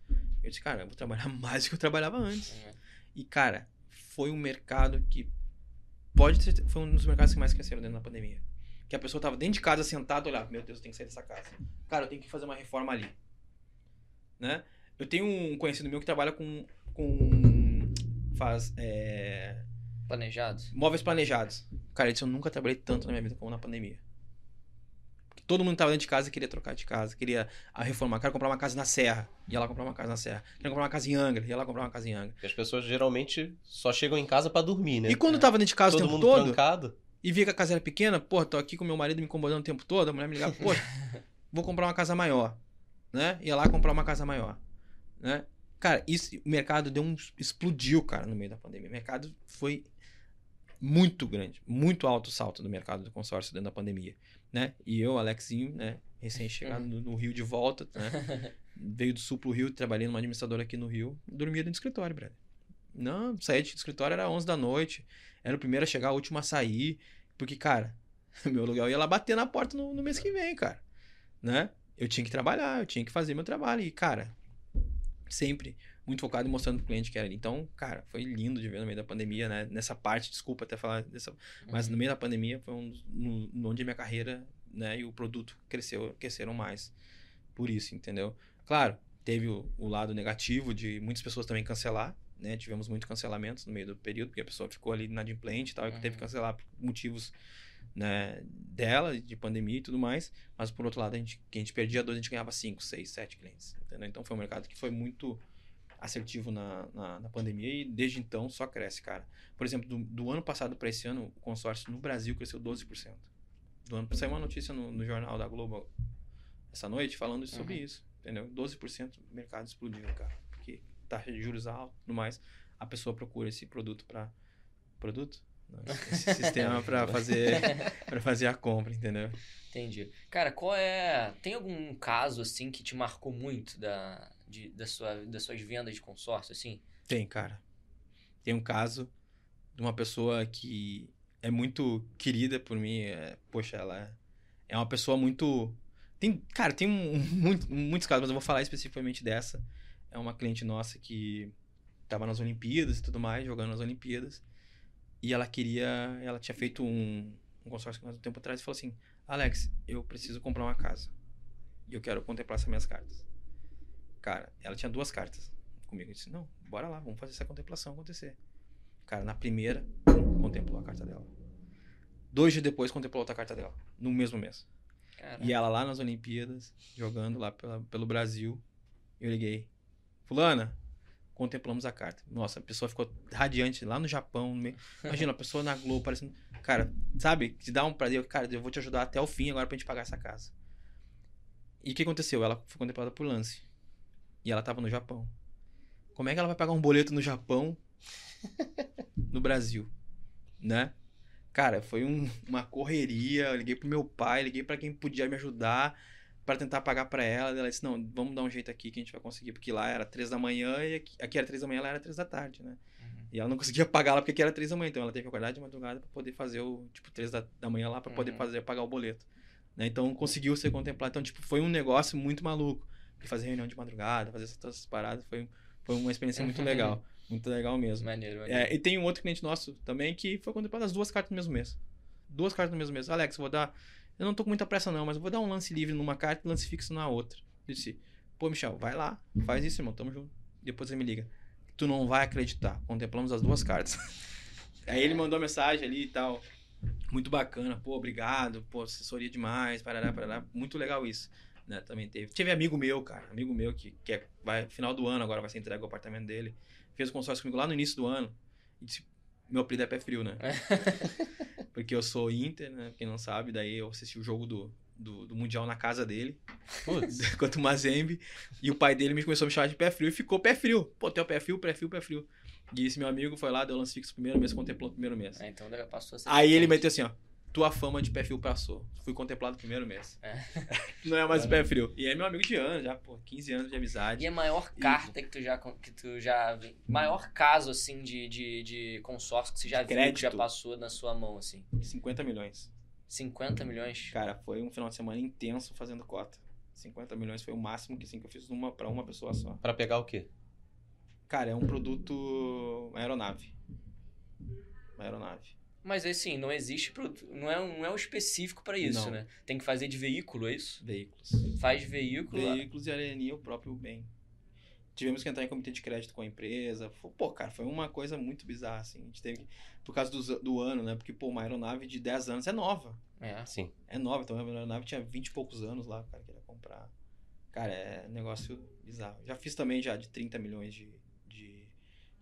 Eu disse, cara, eu vou trabalhar mais do que eu trabalhava antes. E, cara, foi um mercado que pode ser, foi um dos mercados que mais cresceram dentro da pandemia. Que a pessoa tava dentro de casa sentada, olhava, meu Deus, eu tenho que sair dessa casa. Cara, eu tenho que fazer uma reforma ali. Né? Eu tenho um conhecido meu que trabalha com com faz é, Planejados? móveis planejados. Cara, ele disse, eu nunca trabalhei tanto na minha vida como na pandemia. Todo mundo tava dentro de casa e queria trocar de casa, queria a reformar. Quero comprar uma casa na Serra, ia lá comprar uma casa na Serra. Quero comprar uma casa em Angra, ia lá comprar uma casa em Angra. Porque as pessoas geralmente só chegam em casa pra dormir, né? E quando tava dentro de casa Todo o tempo mundo todo, trancado. e via que a casa era pequena, pô, tô aqui com meu marido me incomodando o tempo todo, a mulher me ligava, pô, vou comprar uma casa maior, né? Ia lá comprar uma casa maior, né? Cara, isso, o mercado deu um explodiu, cara, no meio da pandemia. O mercado foi muito grande, muito alto o salto do mercado do consórcio dentro da pandemia, né? E eu, Alexinho, né, recém-chegado no, no Rio de volta, né? Veio do Sul pro Rio, trabalhei numa administradora aqui no Rio, dormia dentro do escritório, brother. Não, saía do escritório era 11 da noite, era o primeiro a chegar, o último a sair, porque, cara, meu aluguel ia lá bater na porta no, no mês que vem, cara, né? Eu tinha que trabalhar, eu tinha que fazer meu trabalho e, cara, sempre muito focado em mostrando pro cliente que era ali. Então, cara, foi lindo de ver no meio da pandemia, né? Nessa parte, desculpa até falar dessa, mas Uhum. no meio da pandemia foi um, no onde a minha carreira, né, e o produto cresceu, cresceram mais. Por isso, entendeu? Claro, teve o, o lado negativo de muitas pessoas também cancelar, né? Tivemos muito cancelamentos no meio do período, porque a pessoa ficou ali inadimplente e tal, e teve que Uhum. cancelar por motivos né, dela, de pandemia e tudo mais. Mas por outro lado, a gente, que a gente perdia dois, a gente ganhava cinco, seis, sete clientes. Entendeu? Então foi um mercado que foi muito assertivo na, na, na pandemia e desde então só cresce, cara. Por exemplo, do, do ano passado para esse ano, o consórcio no Brasil cresceu 12%. Do ano, saiu uma notícia no, no jornal da Globo essa noite falando sobre Uhum. isso, entendeu? 12% do mercado explodiu, cara. Porque taxa de juros alta e tudo mais, a pessoa procura esse produto para produto? Não, esse sistema para fazer para fazer a compra, entendeu? Entendi. Cara, qual é. Tem algum caso, assim, que te marcou muito da, de, da sua, das suas vendas de consórcio, assim? Tem, cara. Tem um caso de uma pessoa que é muito querida por mim. é- poxa, ela é uma pessoa muito. Tem, cara, tem um- muito- muitos casos, mas eu vou falar especificamente dessa. É uma cliente nossa que tava nas Olimpíadas e tudo mais, jogando nas Olimpíadas. E ela queria. Ela tinha feito um, um consórcio nós um tempo atrás e falou assim: Alex, eu preciso comprar uma casa. E eu quero contemplar essas minhas cartas. Cara, ela tinha duas cartas comigo. Eu disse: Não, bora lá, vamos fazer essa contemplação acontecer. Cara, na primeira, contemplou a carta dela. Dois dias depois contemplou outra carta dela, no mesmo mês. Caraca. E ela lá nas Olimpíadas, jogando lá pela- pelo Brasil, eu liguei. Fulana, contemplamos a carta. Nossa, a pessoa ficou radiante lá no Japão. no meio- Imagina, a pessoa na Globo parecendo. Cara, sabe? Te dá um prazer. Cara, eu vou te ajudar até o fim agora pra gente pagar essa casa. E o que aconteceu? Ela foi contemplada por lance. E ela tava no Japão. Como é que ela vai pagar um boleto no Japão? no Brasil, né? Cara, foi um- uma correria. Eu liguei pro meu pai, liguei pra quem podia me ajudar pra tentar pagar pra ela. Ela disse: Não, vamos dar um jeito aqui que a gente vai conseguir. Porque lá era três da manhã e aqui, aqui era três da manhã, lá era três da tarde, né? Uhum. E ela não conseguia pagar lá porque aqui era três da manhã. Então ela teve que acordar de madrugada pra poder fazer o. Tipo, três da, da manhã lá pra poder Uhum. fazer, pagar o boleto. Né? Então conseguiu ser contemplado. Então, tipo, foi um negócio muito maluco. De fazer reunião de madrugada, fazer essas, paradas. Foi, foi uma experiência muito legal. Muito legal mesmo. Maneiro, maneiro. É, e tem um outro cliente nosso também que foi contemplado as duas cartas no mesmo mês. Duas cartas no mesmo mês. Alex, vou dar. Eu não tô com muita pressa, não, mas eu vou dar um lance livre numa carta e lance fixo na outra. Eu disse, pô, Michel, vai lá, faz isso, irmão, tamo junto. Depois você me liga. Tu não vai acreditar. Contemplamos as duas cartas. Aí ele mandou mensagem ali e tal. Muito bacana, pô, obrigado, pô, assessoria demais, parará, parará. Muito legal isso. Né, também teve. Tive amigo meu, cara, amigo meu que, que é, vai, final do ano agora vai ser entregue o apartamento dele. Fez o consórcio comigo lá no início do ano. E disse, meu apelido é pé frio, né? Porque eu sou Inter, né? Quem não sabe, daí eu assisti o jogo do, do, do Mundial na casa dele, Putz, contra o Mazembe. E o pai dele me começou a me chamar de pé frio e ficou pé frio. Pô, teu pé frio, pé frio, pé frio. E esse meu amigo foi lá, deu lance fixo primeiro mês, contemplou no primeiro mês. Ah, então já passou a ser Aí ele diferente. meteu assim, ó. Tua fama de pé frio passou. Fui contemplado no primeiro mês. É. Não é mais pé frio. E é meu amigo de anos, já, pô, 15 anos de amizade. E a maior carta que tu já. Que tu já maior caso, assim, de, de, de consórcio que você já viu, que Crédito. já passou na sua mão, assim. 50 milhões. 50 milhões? Cara, foi um final de semana intenso fazendo cota. 50 milhões foi o máximo que, assim, que eu fiz numa, pra uma pessoa só. pra pegar o quê? Cara, é um produto. Uma aeronave. Uma aeronave. Mas assim, não existe produto. Não é, um- não é um específico pra isso, Não. né? Tem que fazer de veículo, é isso? Veículos. Faz veículo. Veículos e alenia o próprio bem. Tivemos que entrar em comitê de crédito com a empresa. Pô, cara, foi uma coisa muito bizarra, assim. A gente teve que. Por causa do, do ano, né? Porque, pô, uma aeronave de 10 anos é nova. É. Sim. É nova. Então a aeronave tinha 20 e poucos anos lá, o cara queria comprar. Cara, é negócio bizarro. Já fiz também já de 30 milhões de,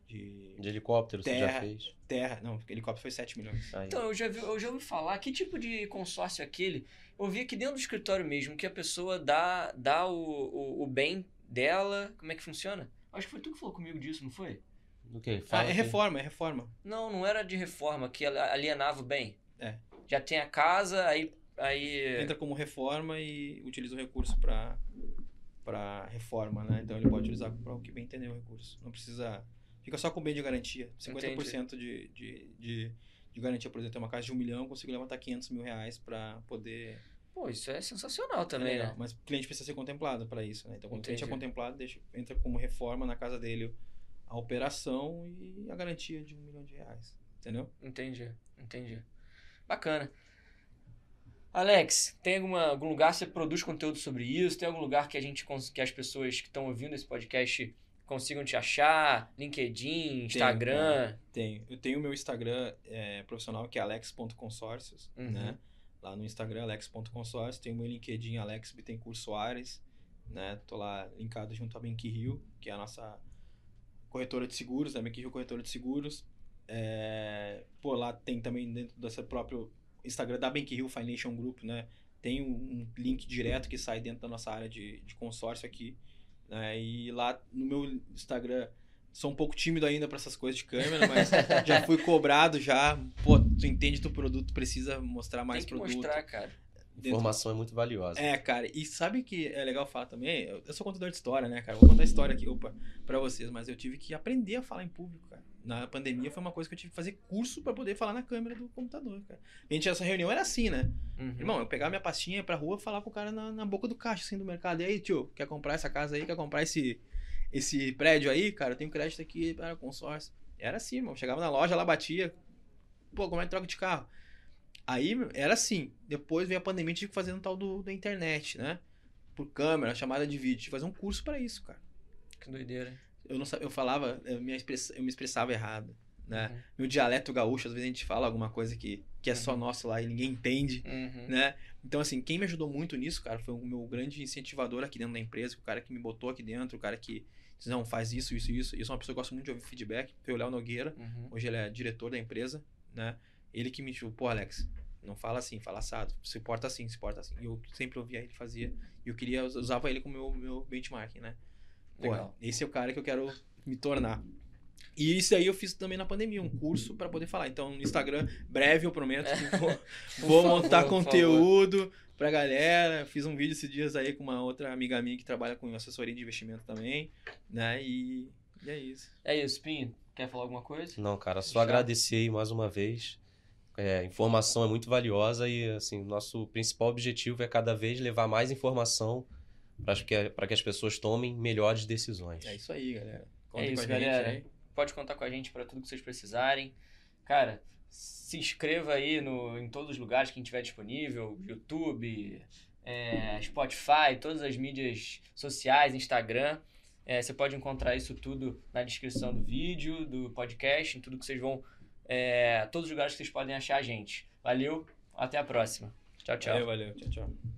de De helicóptero você já Terra. fez. terra. Não, helicóptero foi 7 milhões. Aí. Então, eu já, vi, eu já ouvi falar, que tipo de consórcio é aquele? Eu vi aqui dentro do escritório mesmo, que a pessoa dá, dá o, o, o bem dela. Como é que funciona? Acho que foi tu que falou comigo disso, não foi? Do? Ah, Fala é aqui. reforma, é reforma. Não, não era de reforma, que ela alienava o bem. É. Já tem a casa, aí. aí... Entra como reforma e utiliza o recurso para para reforma, né? Então ele pode utilizar para o que bem entender o recurso. Não precisa. Fica só com bem de garantia. 50% de, de, de, de garantia, por exemplo, tem uma casa de um milhão, consigo levantar 500 mil reais para poder. Pô, isso é sensacional É também, legal. né? Mas o cliente precisa ser contemplado para isso, né? Então quando o cliente é Entendi. contemplado, deixa, entra como reforma na casa dele a operação e a garantia de um milhão de reais. Entendeu? Entendi, entendi. Bacana. Alex, tem alguma, algum lugar que você produz conteúdo sobre isso? Tem algum lugar que a gente que as pessoas que estão ouvindo esse podcast consigam te achar? LinkedIn, Instagram? Tenho. Eu tenho o meu Instagram é, profissional, que é alex.consórcios, Uhum. né? Lá no Instagram, alex.consórcios. Tenho o meu LinkedIn, Alex Bittencourt Soares, né? Tô lá linkado junto à Bank Rio, que é a nossa corretora de seguros, né? Bank Rio Corretora de Seguros. É, pô, lá tem também dentro dessa próprio Instagram da Bank Hill Financial Group, né? Tem um, um link direto que sai dentro da nossa área de, de consórcio aqui, né? E lá no meu Instagram sou um pouco tímido ainda para essas coisas de câmera, mas já fui cobrado já. Pô, tu entende do produto, precisa mostrar mais tem que produto. mostrar, cara. dentro- Informação é muito valiosa. É, cara, e sabe que é legal falar também? Eu, eu sou contador de história, né, cara? Vou contar a história aqui, opa, pra vocês, mas eu tive que aprender a falar em público, cara. Na pandemia foi uma coisa que eu tive que fazer curso pra poder falar na câmera do computador, cara. A gente, essa reunião era assim, né? Uhum. Irmão, eu pegava minha pastinha pra rua falar com o cara na, na boca do caixa, assim, do mercado. E aí, tio, quer comprar essa casa aí? Quer comprar esse, esse prédio aí? Cara, eu tenho crédito aqui para consórcio. Era assim, irmão. Chegava na loja, lá batia. Pô, como é que troca de carro? Aí era assim. Depois veio a pandemia, tive que fazer um tal do, da internet, né? Por câmera, chamada de vídeo. Tive que fazer um curso pra isso, cara. Que doideira. Eu não eu falava, eu me, express, eu me expressava errado, né? Uhum. Meu dialeto gaúcho, às vezes a gente fala alguma coisa que, que é só Uhum. nosso lá e ninguém entende, Uhum. né? Então, assim, quem me ajudou muito nisso, cara, foi o meu grande incentivador aqui dentro da empresa, o cara que me botou aqui dentro, o cara que disse, não, faz isso, isso, isso. Eu sou uma pessoa que gosta muito de ouvir feedback, foi o Léo Nogueira, Uhum. hoje ele é diretor da empresa, né? Ele que me disse, pô, Alex, não fala assim, fala assado, se porta assim, se porta assim. E eu sempre ouvia ele fazia, e eu queria, usava ele como meu, meu benchmarking, né? Pô, Legal. esse é o cara que eu quero me tornar. E isso aí eu fiz também na pandemia, um curso para poder falar. Então, no Instagram, breve eu prometo que vou, vou favor, montar conteúdo pra galera. Fiz um vídeo esses dias aí com uma outra amiga minha que trabalha com assessoria de investimento também, né? E, e é isso. É isso, Pinho. Quer falar alguma coisa? Não, cara, só Já? agradecer aí mais uma vez. É, informação é muito valiosa e, assim, nosso principal objetivo é cada vez levar mais informação para que, para que as pessoas tomem melhores decisões. É isso aí, galera. É Contem isso, com a gente galera. aí. Pode contar com a gente para tudo que vocês precisarem. Cara, se inscreva aí no, em todos os lugares que a gente tiver disponível: YouTube, é, Spotify, todas as mídias sociais, Instagram. É, você pode encontrar isso tudo na descrição do vídeo, do podcast, em tudo que vocês vão. É, todos os lugares que vocês podem achar a gente. Valeu, até a próxima. Tchau, tchau. Valeu, valeu. Tchau, tchau.